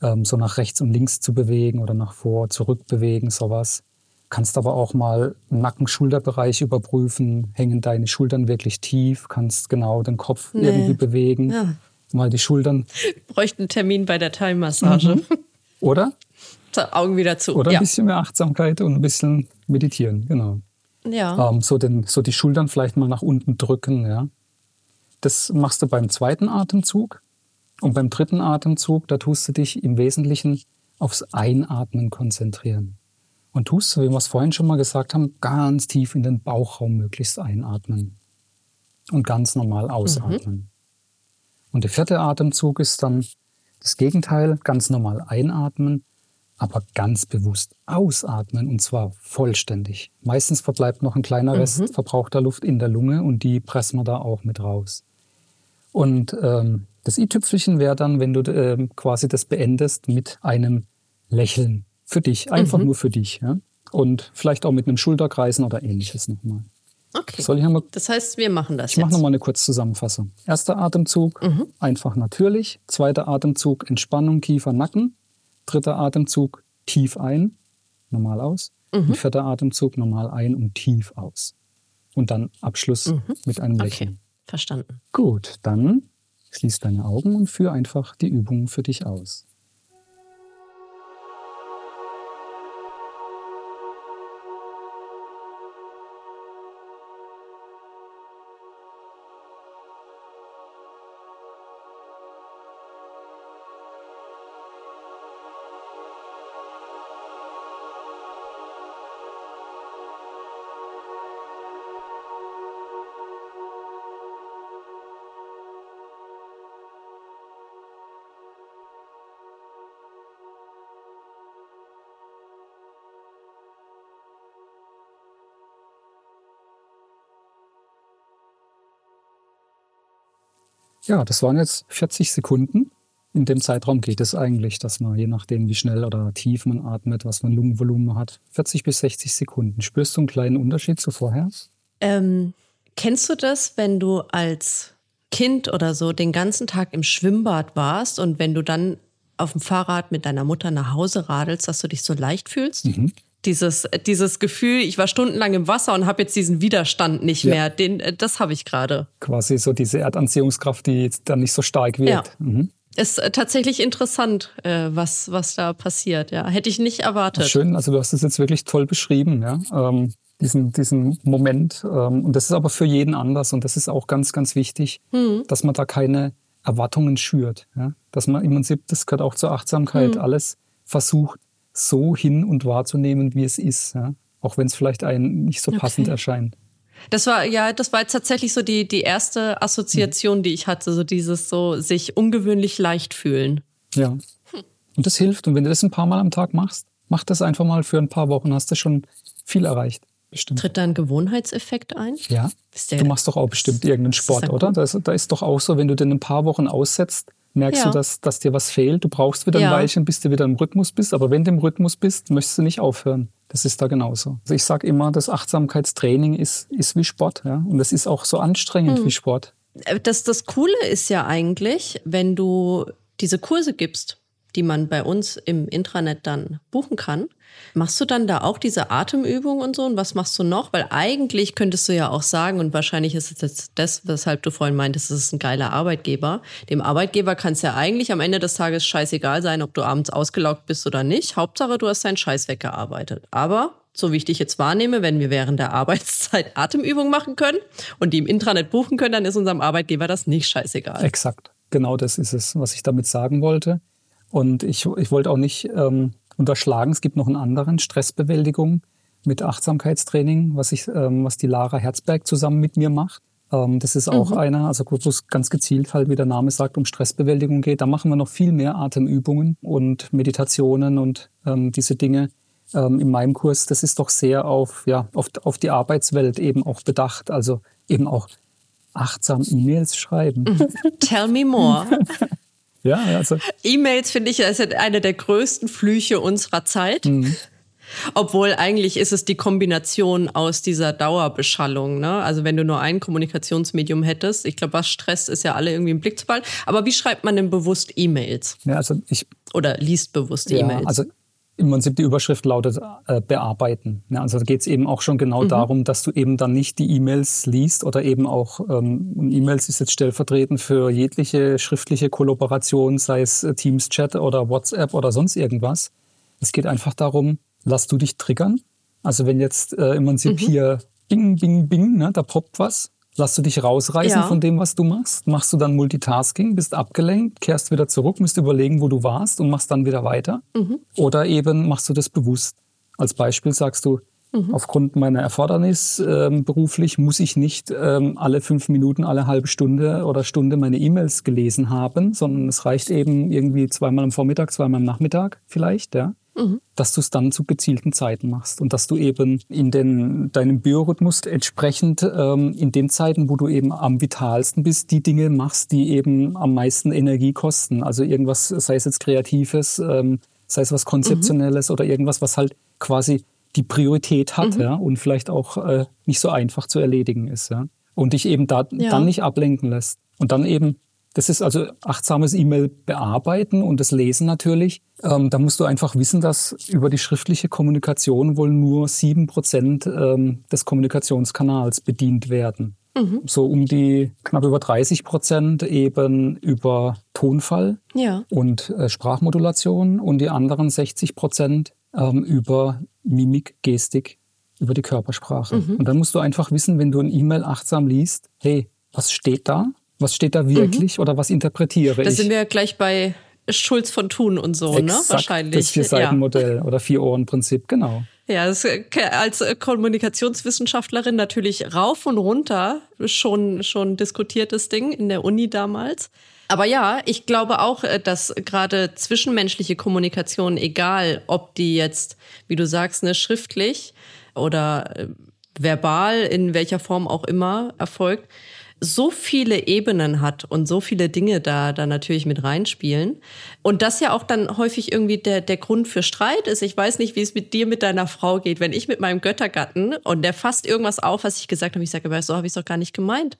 ähm, so nach rechts und links zu bewegen oder nach vor, zurück bewegen, sowas. Kannst aber auch mal Nacken-Schulterbereich überprüfen. Hängen deine Schultern wirklich tief? Kannst genau den Kopf nee. irgendwie bewegen. Ja. Mal die Schultern. Bräuchte einen Termin bei der Time-Massage. Mhm. Oder? Augen wieder zu. Oder ein ja. bisschen mehr Achtsamkeit und ein bisschen meditieren, genau. Ja. Ähm, so, den, so die Schultern vielleicht mal nach unten drücken, ja. Das machst du beim zweiten Atemzug. Und beim dritten Atemzug, da tust du dich im Wesentlichen aufs Einatmen konzentrieren. Und tust, wie wir es vorhin schon mal gesagt haben, ganz tief in den Bauchraum möglichst einatmen. Und ganz normal ausatmen. Mhm. Und der vierte Atemzug ist dann das Gegenteil, ganz normal einatmen, aber ganz bewusst ausatmen und zwar vollständig. Meistens verbleibt noch ein kleiner Rest mhm. verbrauchter Luft in der Lunge und die pressen wir da auch mit raus. Und ähm, das i-Tüpfelchen wäre dann, wenn du äh, quasi das beendest mit einem Lächeln für dich, einfach mhm. nur für dich. Ja? Und vielleicht auch mit einem Schulterkreisen oder ähnliches nochmal. Okay. Soll ich mal, das heißt, wir machen das. Ich mache nochmal eine kurze Zusammenfassung. Erster Atemzug, mhm. einfach natürlich. Zweiter Atemzug, Entspannung, Kiefer, Nacken. Dritter Atemzug, tief ein, normal aus. Mhm. Und vierter Atemzug, normal ein und tief aus. Und dann Abschluss mhm. mit einem Lächeln. Okay, verstanden. Gut, dann schließ deine Augen und führe einfach die Übung für dich aus. Ja, das waren jetzt 40 Sekunden. In dem Zeitraum geht es eigentlich, dass man, je nachdem, wie schnell oder tief man atmet, was man Lungenvolumen hat, 40 bis 60 Sekunden. Spürst du einen kleinen Unterschied zu vorher? Ähm, kennst du das, wenn du als Kind oder so den ganzen Tag im Schwimmbad warst und wenn du dann auf dem Fahrrad mit deiner Mutter nach Hause radelst, dass du dich so leicht fühlst? Mhm dieses, dieses Gefühl, ich war stundenlang im Wasser und habe jetzt diesen Widerstand nicht ja. mehr. Den, äh, das habe ich gerade. Quasi so diese Erdanziehungskraft, die jetzt dann nicht so stark wird. Ja. Mhm. Ist äh, tatsächlich interessant, äh, was, was da passiert. Ja, hätte ich nicht erwartet. Schön, also du hast es jetzt wirklich toll beschrieben, ja. Ähm, diesen, diesen Moment. Ähm, und das ist aber für jeden anders und das ist auch ganz, ganz wichtig, mhm. dass man da keine Erwartungen schürt. Ja? Dass man im Prinzip, das gehört auch zur Achtsamkeit, mhm. alles versucht, so hin und wahrzunehmen, wie es ist. Ja? Auch wenn es vielleicht einem nicht so okay. passend erscheint. Das war, ja, das war jetzt tatsächlich so die, die erste Assoziation, mhm. die ich hatte, so dieses so sich ungewöhnlich leicht fühlen. Ja. Und das hilft. Und wenn du das ein paar Mal am Tag machst, mach das einfach mal für ein paar Wochen, hast du schon viel erreicht. Bestimmt. Tritt da ein Gewohnheitseffekt ein? Ja. Du machst doch auch bestimmt irgendeinen Sport, oder? Da ist, da ist doch auch so, wenn du den ein paar Wochen aussetzt, merkst ja. du, dass, dass dir was fehlt. Du brauchst wieder ja. ein Weilchen, bis du wieder im Rhythmus bist. Aber wenn du im Rhythmus bist, möchtest du nicht aufhören. Das ist da genauso. Also ich sage immer, das Achtsamkeitstraining ist, ist wie Sport. Ja? Und das ist auch so anstrengend hm. wie Sport. Äh, das, das Coole ist ja eigentlich, wenn du diese Kurse gibst, die man bei uns im Intranet dann buchen kann. Machst du dann da auch diese Atemübung und so? Und was machst du noch? Weil eigentlich könntest du ja auch sagen, und wahrscheinlich ist es jetzt das, weshalb du vorhin meintest, es ist ein geiler Arbeitgeber. Dem Arbeitgeber kann es ja eigentlich am Ende des Tages scheißegal sein, ob du abends ausgelaugt bist oder nicht. Hauptsache, du hast deinen Scheiß weggearbeitet. Aber so wie ich dich jetzt wahrnehme, wenn wir während der Arbeitszeit Atemübungen machen können und die im Intranet buchen können, dann ist unserem Arbeitgeber das nicht scheißegal. Exakt. Genau das ist es, was ich damit sagen wollte. Und ich, ich wollte auch nicht ähm, unterschlagen, es gibt noch einen anderen, Stressbewältigung mit Achtsamkeitstraining, was, ich, ähm, was die Lara Herzberg zusammen mit mir macht. Ähm, das ist auch mhm. einer, also wo es ganz gezielt halt, wie der Name sagt, um Stressbewältigung geht. Da machen wir noch viel mehr Atemübungen und Meditationen und ähm, diese Dinge. Ähm, in meinem Kurs, das ist doch sehr auf, ja, auf, auf die Arbeitswelt eben auch bedacht. Also eben auch achtsam E-Mails schreiben. Tell me more. Ja, also. E-Mails finde ich ist eine der größten Flüche unserer Zeit. Mhm. Obwohl eigentlich ist es die Kombination aus dieser Dauerbeschallung. Ne? Also wenn du nur ein Kommunikationsmedium hättest, ich glaube, was stresst, ist ja alle irgendwie im Blick zu behalten. Aber wie schreibt man denn bewusst E-Mails? Ja, also ich oder liest bewusst ja, E-Mails? Also im Prinzip die Überschrift lautet äh, bearbeiten. Ja, also da geht es eben auch schon genau mhm. darum, dass du eben dann nicht die E-Mails liest oder eben auch, ähm, E-Mails ist jetzt stellvertretend für jegliche schriftliche Kollaboration, sei es äh, Teams-Chat oder WhatsApp oder sonst irgendwas. Es geht einfach darum, lass du dich triggern. Also wenn jetzt äh, im Prinzip mhm. hier Bing, Bing, Bing, ne, da poppt was, Lass du dich rausreißen ja. von dem, was du machst? Machst du dann Multitasking, bist abgelenkt, kehrst wieder zurück, musst überlegen, wo du warst und machst dann wieder weiter? Mhm. Oder eben machst du das bewusst? Als Beispiel sagst du, mhm. aufgrund meiner Erfordernis äh, beruflich muss ich nicht ähm, alle fünf Minuten, alle halbe Stunde oder Stunde meine E-Mails gelesen haben, sondern es reicht eben irgendwie zweimal am Vormittag, zweimal am Nachmittag vielleicht, ja mhm. dass du es dann zu gezielten Zeiten machst und dass du eben in den, deinem Biorhythmus entsprechend ähm, in den Zeiten, wo du eben am vitalsten bist, die Dinge machst, die eben am meisten Energie kosten. Also irgendwas, sei es jetzt Kreatives, ähm, sei es was Konzeptionelles mhm. oder irgendwas, was halt quasi die Priorität hat mhm. ja, und vielleicht auch äh, nicht so einfach zu erledigen ist. Ja. Und dich eben da, ja. dann nicht ablenken lässt. Und dann eben das ist also achtsames E-Mail bearbeiten und das Lesen natürlich. Ähm, da musst du einfach wissen, dass über die schriftliche Kommunikation wohl nur sieben Prozent ähm, des Kommunikationskanals bedient werden. Mhm. So um die knapp über 30 Prozent eben über Tonfall ja. und äh, Sprachmodulation und die anderen 60 Prozent ähm, über Mimik, Gestik, über die Körpersprache. Mhm. Und dann musst du einfach wissen, wenn du ein E-Mail achtsam liest, hey, was steht da? Was steht da wirklich mhm. oder was interpretiere da ich? Da sind wir ja gleich bei Schulz von Thun und so, ne? Exakt, ne? Wahrscheinlich. Das Vier-Seiten-Modell ja. oder Vier-Ohren-Prinzip, genau. Ja, das, als Kommunikationswissenschaftlerin natürlich rauf und runter schon, schon diskutiertes Ding in der Uni damals. Aber ja, ich glaube auch, äh, dass gerade zwischenmenschliche Kommunikation, egal ob die jetzt, wie du sagst, ne, schriftlich oder äh, verbal, in welcher Form auch immer erfolgt, so viele Ebenen hat und so viele Dinge da, da natürlich mit reinspielen. Und das ja auch dann häufig irgendwie der, der Grund für Streit ist. Ich weiß nicht, wie es mit dir, mit deiner Frau geht. Wenn ich mit meinem Göttergatten und der fasst irgendwas auf, was ich gesagt habe, ich sage, aber so habe ich es doch gar nicht gemeint.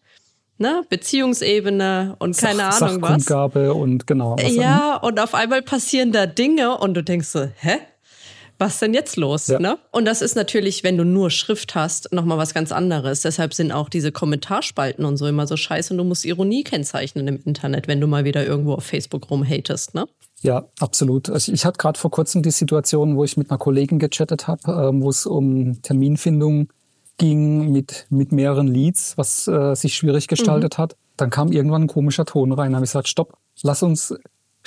Ne? Beziehungsebene und keine Sach, Ahnung was. und genau. ja, und auf einmal passieren da Dinge und du denkst so, hä? Was denn jetzt los? Ja. Ne? Und das ist natürlich, wenn du nur Schrift hast, nochmal was ganz anderes. Deshalb sind auch diese Kommentarspalten und so immer so scheiße und du musst Ironie kennzeichnen im Internet, wenn du mal wieder irgendwo auf Facebook rumhatest, ne? Ja, absolut. Also ich hatte gerade vor kurzem die Situation, wo ich mit einer Kollegin gechattet habe, äh, wo es um Terminfindung ging mit, mit mehreren Leads, was äh, sich schwierig gestaltet mhm. hat. dann kam irgendwann ein komischer Ton rein. Da habe ich gesagt, stopp, lass uns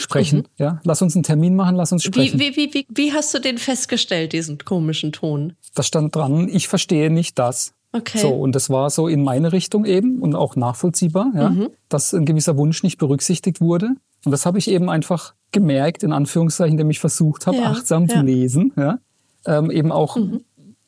sprechen. Mhm. Ja, lass uns einen Termin machen, lass uns sprechen. Wie, wie, wie, wie hast du den festgestellt, diesen komischen Ton? Da stand dran, ich verstehe nicht das. Okay. So, und das war so in meine Richtung eben und auch nachvollziehbar, ja, mhm. dass ein gewisser Wunsch nicht berücksichtigt wurde. Und das habe ich eben einfach gemerkt, in Anführungszeichen, indem ich versucht habe, ja, achtsam ja. zu lesen. Ja? Ähm, eben auch mhm.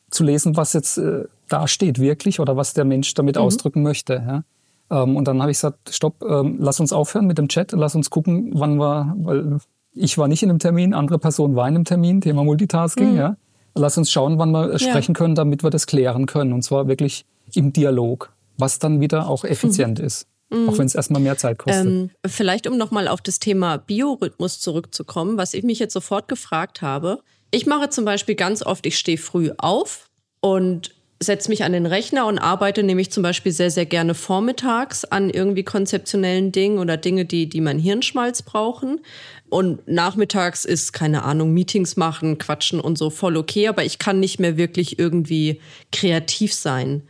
zu lesen, was jetzt äh, da steht wirklich oder was der Mensch damit mhm. ausdrücken möchte. Ja? Ähm, und dann habe ich gesagt, stopp, ähm, lass uns aufhören mit dem Chat, lass uns gucken, wann wir, weil ich war nicht in einem Termin, andere Person war in einem Termin, Thema Multitasking, mhm. ja. Lass uns schauen, wann wir ja. sprechen können, damit wir das klären können. Und zwar wirklich im Dialog, was dann wieder auch effizient mhm. ist. Mhm. Auch wenn es erstmal mehr Zeit kostet. Ähm, vielleicht, um nochmal auf das Thema Biorhythmus zurückzukommen, was ich mich jetzt sofort gefragt habe. Ich mache zum Beispiel ganz oft, ich stehe früh auf und setze mich an den Rechner und arbeite nämlich zum Beispiel sehr, sehr gerne vormittags an irgendwie konzeptionellen Dingen oder Dinge, die, die mein Hirnschmalz brauchen. Und nachmittags ist, keine Ahnung, Meetings machen, quatschen und so voll okay, aber ich kann nicht mehr wirklich irgendwie kreativ sein.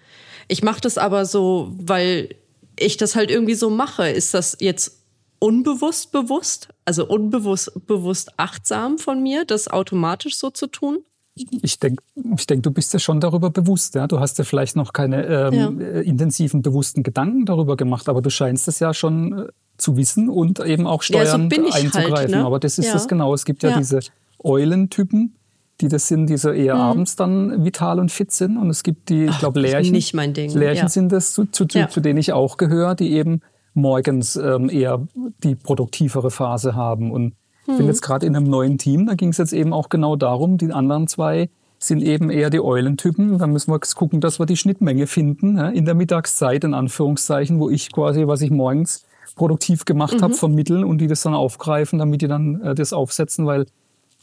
Ich mache das aber so, weil ich das halt irgendwie so mache. Ist das jetzt unbewusst bewusst, also unbewusst bewusst achtsam von mir, das automatisch so zu tun? Ich denke, ich denk, du bist ja schon darüber bewusst. Ja? Du hast ja vielleicht noch keine ähm, ja. Äh, intensiven, bewussten Gedanken darüber gemacht, aber du scheinst es ja schon äh, zu wissen und eben auch steuernd ja, so halt, einzugreifen. Halt, ne? Aber das ist ja. das genau. Es gibt ja, diese Eulentypen, die das sind, die so eher mhm. abends dann vital und fit sind. Und es gibt die, ich glaube, Lärchen. Nicht mein Ding. Lärchen sind das, zu, zu, zu, denen ich auch gehöre, die eben morgens ähm, eher die produktivere Phase haben. Und ich bin mhm. jetzt gerade in einem neuen Team, da ging es jetzt eben auch genau darum, die anderen zwei sind eben eher die Eulentypen. Da müssen wir gucken, dass wir die Schnittmenge finden ja, in der Mittagszeit, in Anführungszeichen, wo ich quasi, was ich morgens produktiv gemacht mhm. habe, vermitteln und die das dann aufgreifen, damit die dann äh, das aufsetzen, weil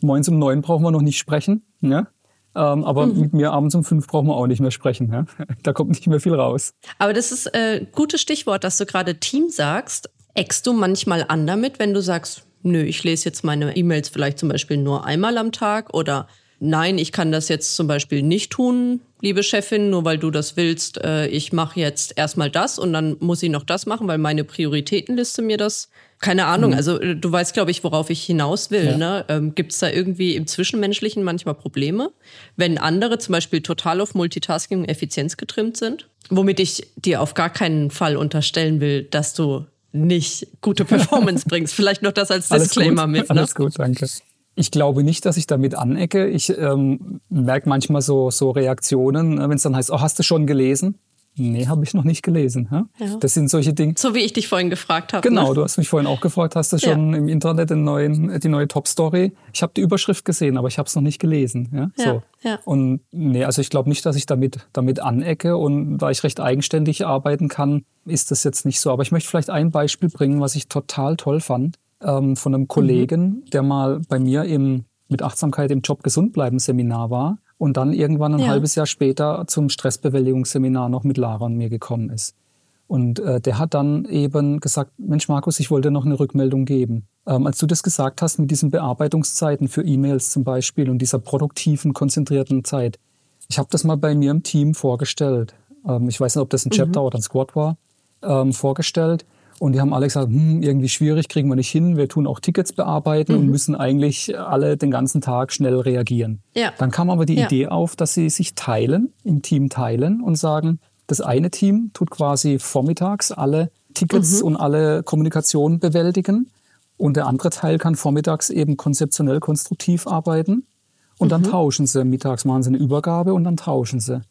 morgens um neun brauchen wir noch nicht sprechen. Ja? Ähm, aber mhm. mit mir abends um fünf brauchen wir auch nicht mehr sprechen. Ja? Da kommt nicht mehr viel raus. Aber das ist ein äh, gutes Stichwort, dass du gerade Team sagst. Eckst du manchmal an damit, wenn du sagst, nö, ich lese jetzt meine E-Mails vielleicht zum Beispiel nur einmal am Tag oder nein, ich kann das jetzt zum Beispiel nicht tun, liebe Chefin, nur weil du das willst. Äh, ich mache jetzt erstmal das und dann muss ich noch das machen, weil meine Prioritätenliste mir das. Keine Ahnung, mhm. also äh, du weißt, glaube ich, worauf ich hinaus will. Ja. Ne? Ähm, Gibt es da irgendwie im Zwischenmenschlichen manchmal Probleme, wenn andere zum Beispiel total auf Multitasking und Effizienz getrimmt sind? Womit ich dir auf gar keinen Fall unterstellen will, dass du nicht gute Performance bringst. Vielleicht noch das als Disclaimer alles mit. Ne? Alles gut, danke. Ich glaube nicht, dass ich damit anecke. Ich ähm, merke manchmal so, so Reaktionen, äh, wenn es dann heißt, oh, hast du schon gelesen? Nee, habe ich noch nicht gelesen. Ja? ja? Das sind solche Dinge. So wie ich dich vorhin gefragt habe. Genau, ne? du hast mich vorhin auch gefragt, hast du schon ja. im Internet den neuen, die neue Top-Story? Ich habe die Überschrift gesehen, aber ich habe es noch nicht gelesen. Ja? ja so. Ja. Und nee, also ich glaube nicht, dass ich damit, damit anecke. Und da ich recht eigenständig arbeiten kann, ist das jetzt nicht so. Aber ich möchte vielleicht ein Beispiel bringen, was ich total toll fand, ähm, von einem Kollegen, mhm. der mal bei mir im, mit Achtsamkeit im Job gesund bleiben Seminar war und dann irgendwann ein ja. halbes Jahr später zum Stressbewältigungsseminar noch mit Lara und mir gekommen ist. Und äh, der hat dann eben gesagt, Mensch Markus, ich wollte noch eine Rückmeldung geben. Ähm, als du das gesagt hast mit diesen Bearbeitungszeiten für E-Mails zum Beispiel und dieser produktiven, konzentrierten Zeit, ich habe das mal bei mir im Team vorgestellt. Ähm, ich weiß nicht, ob das ein Chapter mhm. oder ein Squad war, ähm, vorgestellt. Und die haben alle gesagt, hm, irgendwie schwierig, kriegen wir nicht hin. Wir tun auch Tickets bearbeiten mhm. und müssen eigentlich alle den ganzen Tag schnell reagieren. Ja. Dann kam aber die ja. Idee auf, dass sie sich teilen, im Team teilen und sagen, das eine Team tut quasi vormittags alle Tickets mhm. und alle Kommunikation bewältigen. Und der andere Teil kann vormittags eben konzeptionell konstruktiv arbeiten. Und dann mhm. tauschen sie. Mittags machen sie eine Übergabe und dann tauschen sie.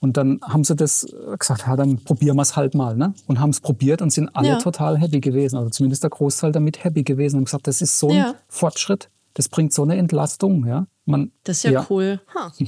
Und dann haben sie das gesagt, ja, dann probieren wir es halt mal. Ne? Und haben es probiert und sind alle ja. total happy gewesen. Also zumindest der Großteil damit happy gewesen und gesagt, das ist so ein ja. Fortschritt. Das bringt so eine Entlastung. Ja? Man, das ist ja, ja. cool. Huh.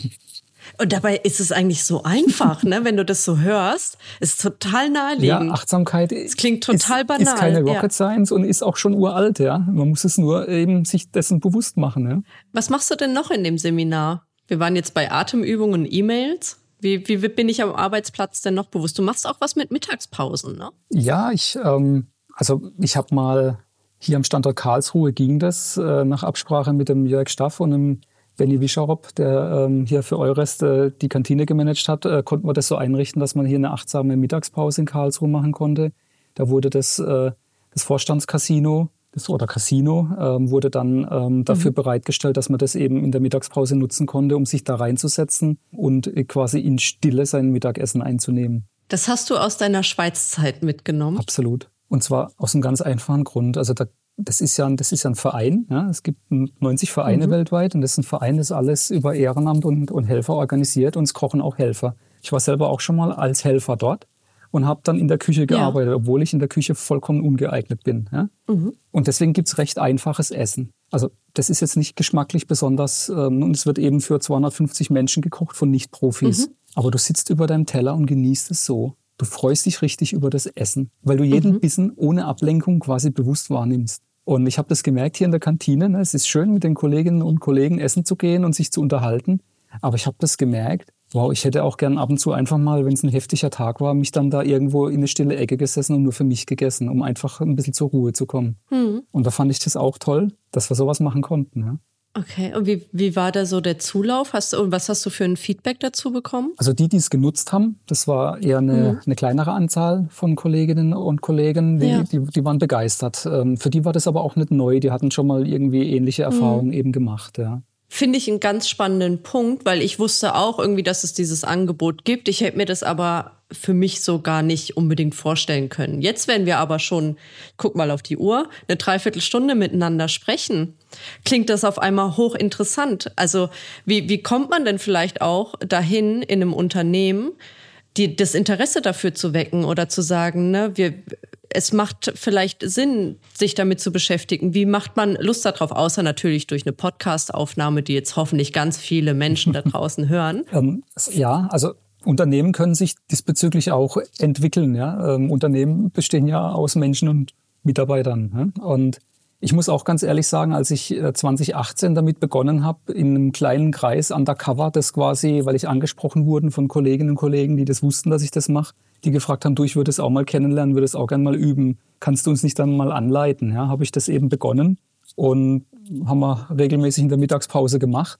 Und dabei ist es eigentlich so einfach, ne? wenn du das so hörst. Ist total naheliegend. Ja, Achtsamkeit es klingt total ist, banal. ist keine Rocket ja. Science und ist auch schon uralt. Ja? Man muss es nur eben sich dessen bewusst machen. Ja? Was machst du denn noch in dem Seminar? Wir waren jetzt bei Atemübungen und E-Mails. Wie, wie bin ich am Arbeitsplatz denn noch bewusst? Du machst auch was mit Mittagspausen, ne? Ja, ich, ähm, also ich habe mal hier am Standort Karlsruhe ging das äh, nach Absprache mit dem Jörg Staff und dem Benny Wischerop, der ähm, hier für Eurest äh, die Kantine gemanagt hat, äh, konnten wir das so einrichten, dass man hier eine achtsame Mittagspause in Karlsruhe machen konnte. Da wurde das, äh, das Vorstandscasino oder Casino ähm, wurde dann ähm, dafür mhm. bereitgestellt, dass man das eben in der Mittagspause nutzen konnte, um sich da reinzusetzen und quasi in Stille sein Mittagessen einzunehmen. Das hast du aus deiner Schweizzeit mitgenommen? Absolut. Und zwar aus einem ganz einfachen Grund. Also da, das, ist ja, das ist ja ein Verein. Ja? Es gibt 90 Vereine mhm. weltweit und das ist ein Verein, das alles über Ehrenamt und, und Helfer organisiert und es kochen auch Helfer. Ich war selber auch schon mal als Helfer dort und habe dann in der Küche gearbeitet, ja. obwohl ich in der Küche vollkommen ungeeignet bin. Ja? Mhm. Und deswegen gibt's recht einfaches Essen. Also das ist jetzt nicht geschmacklich besonders ähm, und es wird eben für 250 Menschen gekocht von Nicht-Profis. Mhm. Aber du sitzt über deinem Teller und genießt es so. Du freust dich richtig über das Essen, weil du jeden mhm. Bissen ohne Ablenkung quasi bewusst wahrnimmst. Und ich habe das gemerkt hier in der Kantine. Ne? Es ist schön, mit den Kolleginnen und Kollegen essen zu gehen und sich zu unterhalten. Aber ich habe das gemerkt, wow, ich hätte auch gern ab und zu einfach mal, wenn es ein heftiger Tag war, mich dann da irgendwo in eine stille Ecke gesessen und nur für mich gegessen, um einfach ein bisschen zur Ruhe zu kommen. Mhm. Und da fand ich das auch toll, dass wir sowas machen konnten. Ja. Okay, und wie, wie war da so der Zulauf? Hast, und was hast du für ein Feedback dazu bekommen? Also die, die es genutzt haben, das war eher eine, mhm. eine kleinere Anzahl von Kolleginnen und Kollegen, die, ja. die, die, waren begeistert. Ähm, für die war das aber auch nicht neu, die hatten schon mal irgendwie ähnliche mhm. Erfahrungen mhm. eben gemacht. Ja finde ich einen ganz spannenden Punkt, weil ich wusste auch irgendwie, dass es dieses Angebot gibt. Ich hätte mir das aber für mich so gar nicht unbedingt vorstellen können. Jetzt werden wir aber schon, guck mal auf die Uhr, eine Dreiviertelstunde miteinander sprechen. Klingt das auf einmal hochinteressant. Also wie, wie kommt man denn vielleicht auch dahin in einem Unternehmen, die, das Interesse dafür zu wecken oder zu sagen, ne, wir, es macht vielleicht Sinn, sich damit zu beschäftigen. Wie macht man Lust darauf, außer natürlich durch eine Podcast-Aufnahme, die jetzt hoffentlich ganz viele Menschen da draußen hören? Ähm, ja, also Unternehmen können sich diesbezüglich auch entwickeln. Ja? Ähm, Unternehmen bestehen ja aus Menschen und Mitarbeitern. Ja? Und ich muss auch ganz ehrlich sagen, als ich 2018 äh, damit begonnen habe, in einem kleinen Kreis undercover, das quasi, weil ich angesprochen wurde von Kolleginnen und Kollegen, die das wussten, dass ich das mache, die gefragt haben, du, ich würde es auch mal kennenlernen, würde es auch gerne mal üben. Kannst du uns nicht dann mal anleiten? Ja, habe ich das eben begonnen und haben wir regelmäßig in der Mittagspause gemacht.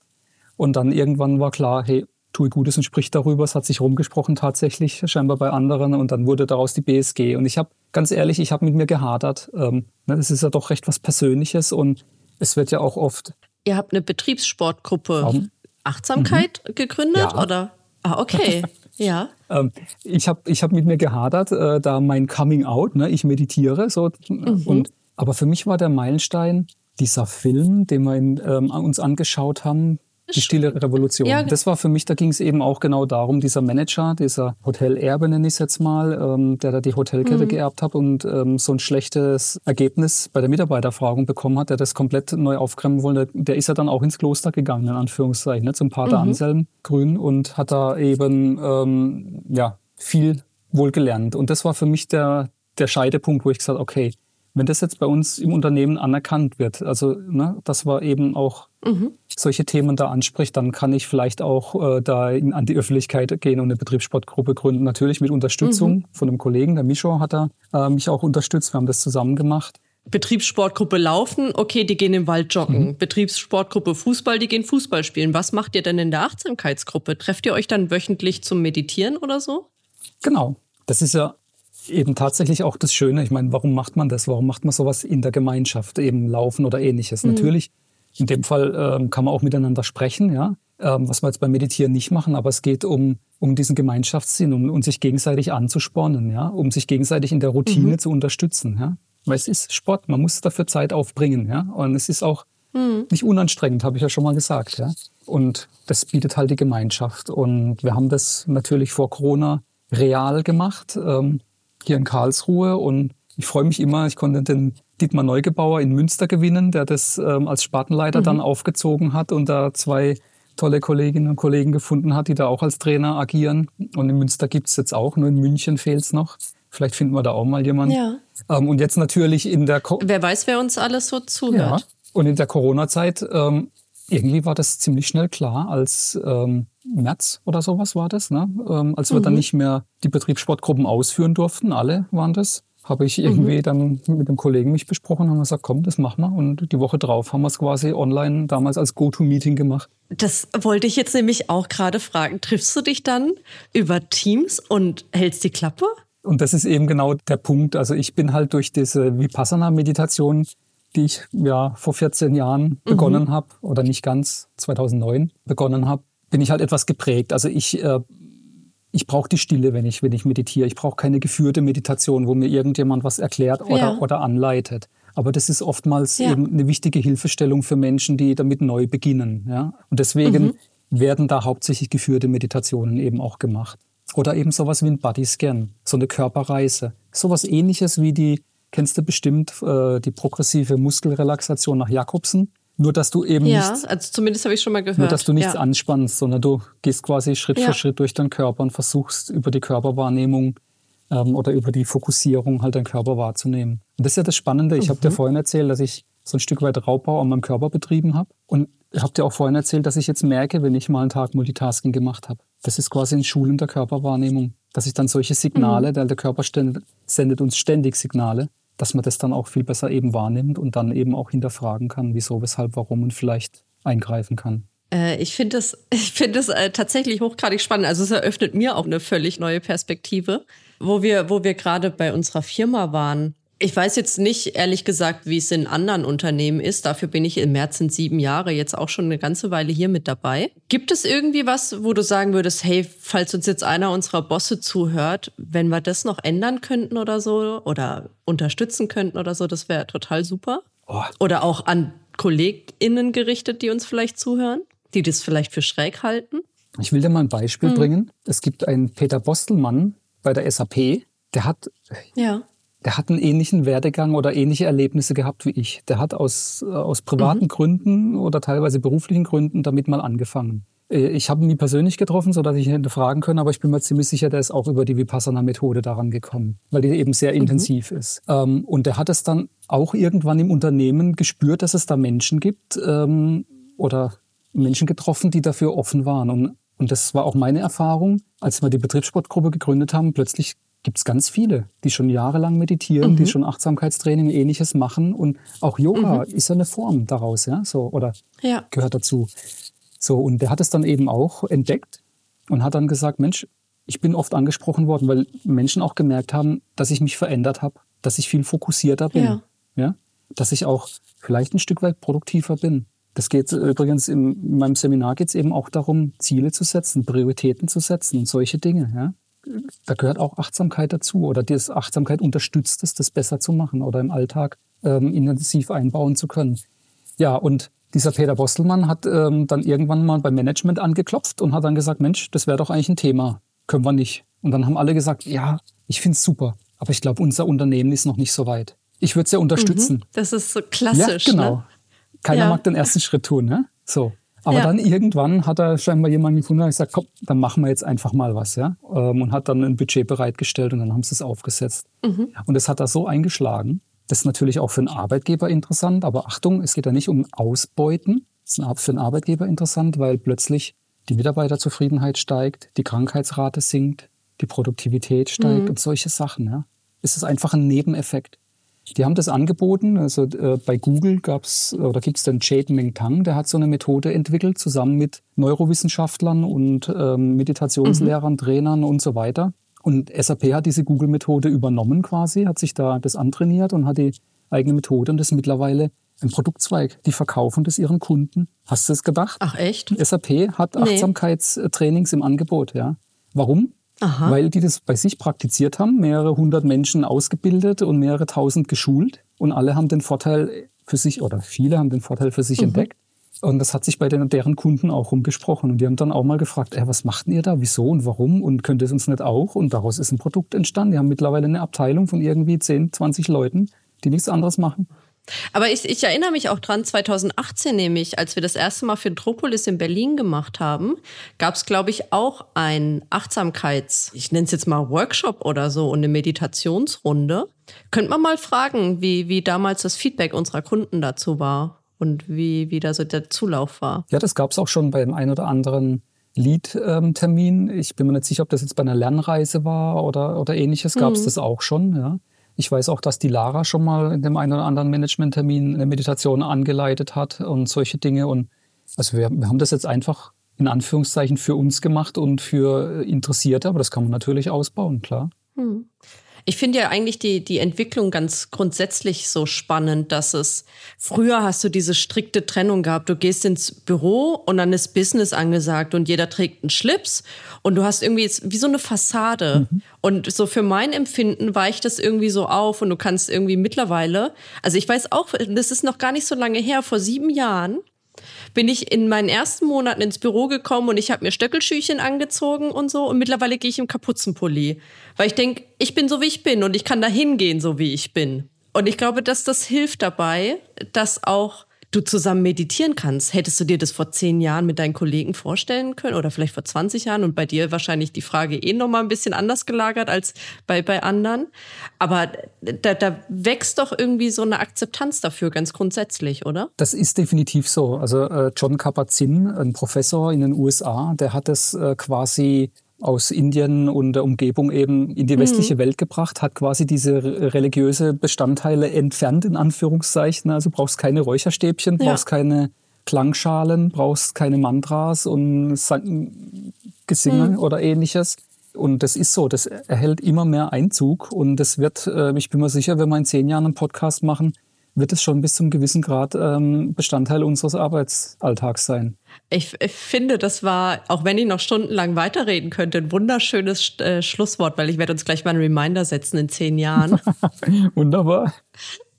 Und dann irgendwann war klar, hey, tue Gutes und sprich darüber. Es hat sich rumgesprochen tatsächlich, scheinbar bei anderen. Und dann wurde daraus die BSG. Und ich habe, ganz ehrlich, ich habe mit mir gehadert. Ähm, ne, das ist ja doch recht was Persönliches und es wird ja auch oft. Ihr habt eine Betriebssportgruppe um, Achtsamkeit mhm. gegründet, ja. oder? Ah, okay. Ja. ähm, ich habe ich hab mit mir gehadert, äh, da mein Coming Out, ne, ich meditiere so. Mhm. Und, aber für mich war der Meilenstein dieser Film, den wir in, ähm, uns angeschaut haben, die stille Revolution. Ja. Das war für mich, da ging es eben auch genau darum, dieser Manager, dieser Hotelerbe nenne ich es jetzt mal, ähm, der da die Hotelkette mhm. geerbt hat und ähm, so ein schlechtes Ergebnis bei der Mitarbeiterfragung bekommen hat, der das komplett neu aufkremmen wollte, der ist ja dann auch ins Kloster gegangen, in Anführungszeichen, ne, zum Pater mhm. Anselm Grün und hat da eben ähm, ja, viel wohl gelernt. Und das war für mich der, der Scheidepunkt, wo ich gesagt okay, wenn das jetzt bei uns im Unternehmen anerkannt wird, also ne, das war eben auch mhm. solche Themen da anspricht, dann kann ich vielleicht auch äh, da in, an die Öffentlichkeit gehen und eine Betriebssportgruppe gründen. Natürlich mit Unterstützung mhm. von einem Kollegen, der Micho hat da äh, mich auch unterstützt. Wir haben das zusammen gemacht. Betriebssportgruppe Laufen, okay, die gehen im Wald joggen. Mhm. Betriebssportgruppe Fußball, die gehen Fußball spielen. Was macht ihr denn in der Achtsamkeitsgruppe? Trefft ihr euch dann wöchentlich zum Meditieren oder so? Genau. Das ist ja eben tatsächlich auch das Schöne. Ich meine, warum macht man das? Warum macht man sowas in der Gemeinschaft, eben Laufen oder ähnliches? Mhm. Natürlich, in dem Fall ähm, kann man auch miteinander sprechen, ja, ähm, was wir jetzt beim Meditieren nicht machen, aber es geht um, um diesen Gemeinschaftssinn, um, um sich gegenseitig anzuspornen, ja, um sich gegenseitig in der Routine mhm. zu unterstützen, ja. Weil es ist Sport, man muss dafür Zeit aufbringen, ja. Und es ist auch mhm. nicht unanstrengend, habe ich ja schon mal gesagt, ja. Und das bietet halt die Gemeinschaft. Und wir haben das natürlich vor Corona real gemacht. Ähm, hier in Karlsruhe und ich freue mich immer, ich konnte den Dietmar Neugebauer in Münster gewinnen, der das ähm, als Spartenleiter mhm. dann aufgezogen hat und da zwei tolle Kolleginnen und Kollegen gefunden hat, die da auch als Trainer agieren. Und in Münster gibt es jetzt auch, nur in München fehlt es noch. Vielleicht finden wir da auch mal jemanden. Ja. Ähm, und jetzt natürlich in der... Ko wer weiß, wer uns alles so zuhört. Ja. Und in der Corona-Zeit ähm, irgendwie war das ziemlich schnell klar, als ähm, März oder sowas war das, ne? ähm, als wir mhm. dann nicht mehr die Betriebssportgruppen ausführen durften, alle waren das, habe ich irgendwie mhm. dann mit dem Kollegen mich besprochen und haben gesagt, komm, das machen wir. Und die Woche drauf haben wir es quasi online damals als Go-To-Meeting gemacht. Das wollte ich jetzt nämlich auch gerade fragen. Triffst du dich dann über Teams und hältst die Klappe? Und das ist eben genau der Punkt. Also ich bin halt durch diese Vipassana-Meditation, die ich ja vor 14 Jahren mhm. begonnen habe, oder nicht ganz, 2009 begonnen habe, bin ich halt etwas geprägt. Also ich, äh, ich brauche die Stille, wenn ich, wenn ich meditiere. Ich brauche keine geführte Meditation, wo mir irgendjemand was erklärt oder, ja. oder anleitet. Aber das ist oftmals ja. eben eine wichtige Hilfestellung für Menschen, die damit neu beginnen. Ja? Und deswegen mhm. werden da hauptsächlich geführte Meditationen eben auch gemacht. Oder eben sowas wie ein Bodyscan, so eine Körperreise. Sowas ähnliches wie die, kennst du bestimmt, äh, die progressive Muskelrelaxation nach Jakobsen. Nur, dass du eben ja, nicht, also zumindest habe ich schon mal gehört. Nur, dass du nichts ja. anspannst, sondern du gehst quasi Schritt ja. für Schritt durch deinen Körper und versuchst über die Körperwahrnehmung ähm, oder über die Fokussierung halt deinen Körper wahrzunehmen. Und das ist ja das Spannende. Ich mhm. habe dir vorhin erzählt, dass ich so ein Stück weit Raubbau an meinem Körper betrieben habe. Und ich habe dir auch vorhin erzählt, dass ich jetzt merke, wenn ich mal einen Tag Multitasking gemacht habe. Das ist quasi ein Schulen der Körperwahrnehmung. Dass ich dann solche Signale, mhm. der Körper sendet uns ständig Signale, dass man das dann auch viel besser eben wahrnimmt und dann eben auch hinterfragen kann, wieso, weshalb, warum und vielleicht eingreifen kann. Äh, ich finde das, ich finde das äh, tatsächlich hochgradig spannend. Also es eröffnet mir auch eine völlig neue Perspektive, wo wir, wo wir gerade bei unserer Firma waren. Ich weiß jetzt nicht, ehrlich gesagt, wie es in anderen Unternehmen ist. Dafür bin ich im März sind sieben Jahre jetzt auch schon eine ganze Weile hier mit dabei. Gibt es irgendwie was, wo du sagen würdest, hey, falls uns jetzt einer unserer Bosse zuhört, wenn wir das noch ändern könnten oder so oder unterstützen könnten oder so, das wäre total super. Oh. Oder auch an KollegInnen gerichtet, die uns vielleicht zuhören, die das vielleicht für schräg halten? Ich will dir mal ein Beispiel hm. bringen. Es gibt einen Peter Bostelmann bei der SAP, der hat ja der hat einen ähnlichen Werdegang oder ähnliche Erlebnisse gehabt wie ich. Der hat aus, äh, aus privaten mhm. Gründen oder teilweise beruflichen Gründen damit mal angefangen. Äh, ich habe ihn nie persönlich getroffen, sodass ich ihn hätte fragen können, aber ich bin mir ziemlich sicher, der ist auch über die Vipassana-Methode daran gekommen, weil die eben sehr mhm. intensiv ist. Ähm, und der hat es dann auch irgendwann im Unternehmen gespürt, dass es da Menschen gibt ähm, oder Menschen getroffen, die dafür offen waren. Und, und das war auch meine Erfahrung, als wir die Betriebssportgruppe gegründet haben. Plötzlich gibt es ganz viele, die schon jahrelang meditieren, mhm. die schon Achtsamkeitstraining und ähnliches machen. Und auch Yoga mhm. ist ja eine Form daraus, ja, so, oder ja. gehört dazu. So, und der hat es dann eben auch entdeckt und hat dann gesagt, Mensch, ich bin oft angesprochen worden, weil Menschen auch gemerkt haben, dass ich mich verändert habe, dass ich viel fokussierter bin, ja. ja, dass ich auch vielleicht ein Stück weit produktiver bin. Das geht übrigens im, in meinem Seminar geht es eben auch darum, Ziele zu setzen, Prioritäten zu setzen und solche Dinge. Ja? Da gehört auch Achtsamkeit dazu oder die Achtsamkeit unterstützt es, das besser zu machen oder im Alltag ähm, intensiv einbauen zu können. Ja, und dieser Peter Bostelmann hat ähm, dann irgendwann mal beim Management angeklopft und hat dann gesagt, Mensch, das wäre doch eigentlich ein Thema, können wir nicht. Und dann haben alle gesagt, ja, ich finde es super, aber ich glaube, unser Unternehmen ist noch nicht so weit. Ich würde es ja unterstützen. Mhm, das ist so klassisch. Ja, genau. Ne? Keiner ja. mag den ersten Schritt tun, ne? So. Aber ja. dann irgendwann hat er scheinbar jemanden gefunden und gesagt, komm, dann machen wir jetzt einfach mal was, ja. Ähm, und hat dann ein Budget bereitgestellt und dann haben sie es aufgesetzt. Mhm. Und es hat da so eingeschlagen. Das ist natürlich auch für einen Arbeitgeber interessant, aber Achtung, es geht ja nicht um Ausbeuten. Es ist für einen Arbeitgeber interessant, weil plötzlich die Mitarbeiterzufriedenheit steigt, die Krankheitsrate sinkt, die Produktivität steigt mhm. und solche Sachen. Ja. Es ist einfach ein Nebeneffekt. Die haben das angeboten. Also äh, bei Google gab's oder gibt's den Jade Meng Tang, der hat so eine Methode entwickelt, zusammen mit Neurowissenschaftlern und ähm, Meditationslehrern, mhm. Trainern und so weiter. Und SAP hat diese Google-Methode übernommen quasi, hat sich da das antrainiert und hat die eigene Methode und das ist mittlerweile ein Produktzweig. Die verkaufen das ihren Kunden. Hast du es gedacht? Ach echt? SAP hat nee. Achtsamkeitstrainings im Angebot, ja. Warum? Aha. weil die das bei sich praktiziert haben, mehrere hundert Menschen ausgebildet und mehrere tausend geschult und alle haben den Vorteil für sich oder viele haben den Vorteil für sich mhm. entdeckt. Und das hat sich bei den, deren Kunden auch rumgesprochen. Und die haben dann auch mal gefragt, ey, was macht ihr da, wieso und warum und könnt ihr es uns nicht auch? Und daraus ist ein Produkt entstanden. Die haben mittlerweile eine Abteilung von irgendwie 10, 20 Leuten, die nichts anderes machen. Aber ich, ich erinnere mich auch dran, 2018 nämlich, als wir das erste Mal für Tropolis in Berlin gemacht haben, gab es, glaube ich, auch ein Achtsamkeits-, ich nenne es jetzt mal Workshop oder so und eine Meditationsrunde. Könnte man mal fragen, wie, wie damals das Feedback unserer Kunden dazu war und wie, wie da so der Zulauf war. Ja, das gab es auch schon bei dem einen oder anderen Lead-Termin. Ich bin mir nicht sicher, ob das jetzt bei einer Lernreise war oder, oder ähnliches, gab es mhm. das auch schon, ja. Ich weiß auch, dass die Lara schon mal in dem einen oder anderen Managementtermin eine Meditation angeleitet hat und solche Dinge. Und also wir, wir haben das jetzt einfach in Anführungszeichen für uns gemacht und für Interessierte, aber das kann man natürlich ausbauen, klar. Hm. Ich finde ja eigentlich die, die Entwicklung ganz grundsätzlich so spannend, dass es früher hast du diese strikte Trennung gehabt. Du gehst ins Büro und dann ist Business angesagt und jeder trägt einen Schlips und du hast irgendwie wie so eine Fassade. Mhm. Und so für mein Empfinden weicht das irgendwie so auf und du kannst irgendwie mittlerweile, also ich weiß auch, das ist noch gar nicht so lange her, vor sieben Jahren bin ich in meinen ersten Monaten ins Büro gekommen und ich habe mir Stöckelschüchen angezogen und so und mittlerweile gehe ich im Kapuzenpulli, weil ich denke, ich bin so wie ich bin und ich kann da hingehen, so wie ich bin. Und ich glaube, dass das hilft dabei, dass auch du zusammen meditieren kannst. Hättest du dir das vor zehn Jahren mit deinen Kollegen vorstellen können oder vielleicht vor 20 Jahren und bei dir wahrscheinlich die Frage eh noch mal ein bisschen anders gelagert als bei, bei anderen. Aber da, da wächst doch irgendwie so eine Akzeptanz dafür ganz grundsätzlich, oder? Das ist definitiv so. Also äh, John Kabat-Zinn, ein Professor in den USA, der hat es äh, quasi aus Indien und der Umgebung eben in die westliche mhm. Welt gebracht, hat quasi diese religiöse Bestandteile entfernt, in Anführungszeichen. Also brauchst keine Räucherstäbchen, ja. brauchst keine Klangschalen, brauchst keine Mantras und Gesinge mhm. oder ähnliches. Und das ist so, das erhält immer mehr Einzug und das wird, äh, ich bin mir sicher, wenn wir in zehn Jahren einen Podcast machen, wird es schon bis zum gewissen Grad ähm, Bestandteil unseres Arbeitsalltags sein. Ich, ich, finde, das war, auch wenn ich noch stundenlang weiterreden könnte, ein wunderschönes äh, Schlusswort, weil ich werde uns gleich mal einen Reminder setzen in zehn Jahren. Wunderbar.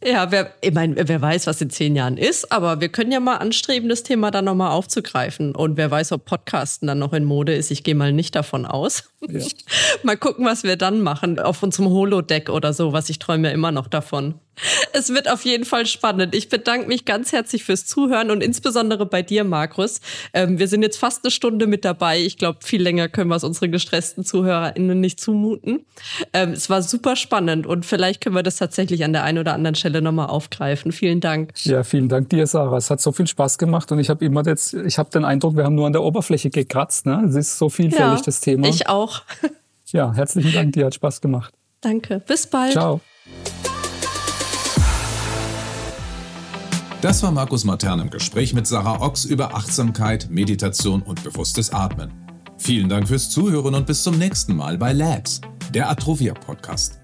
Ja, wer, ich meine, wer weiß, was in zehn Jahren ist, aber wir können ja mal anstreben, das Thema dann nochmal aufzugreifen. Und wer weiß, ob Podcasten dann noch in Mode ist. Ich gehe mal nicht davon aus. Ja. mal gucken, was wir dann machen auf unserem Holodeck oder so, was ich träume ja immer noch davon. Es wird auf jeden Fall spannend. Ich bedanke mich ganz herzlich fürs Zuhören und insbesondere bei dir, Markus. Ähm, wir sind jetzt fast eine Stunde mit dabei. Ich glaube, viel länger können wir es unseren gestressten ZuhörerInnen nicht zumuten. Ähm, es war super spannend und vielleicht können wir das tatsächlich an der einen oder anderen Stelle nochmal aufgreifen. Vielen Dank. Ja, vielen Dank dir, Sarah. Es hat so viel Spaß gemacht und ich habe immer jetzt, ich habe den Eindruck, wir haben nur an der Oberfläche gekratzt. Ne? Es ist so vielfältig, ja, das Thema. Ich auch. ja, herzlichen Dank. Dir hat Spaß gemacht. Danke. Bis bald. Ciao. Das war Markus Matern im Gespräch mit Sarah Ochs über Achtsamkeit, Meditation und bewusstes Atmen. Vielen Dank fürs Zuhören und bis zum nächsten Mal bei Labs, der Atrovia Podcast.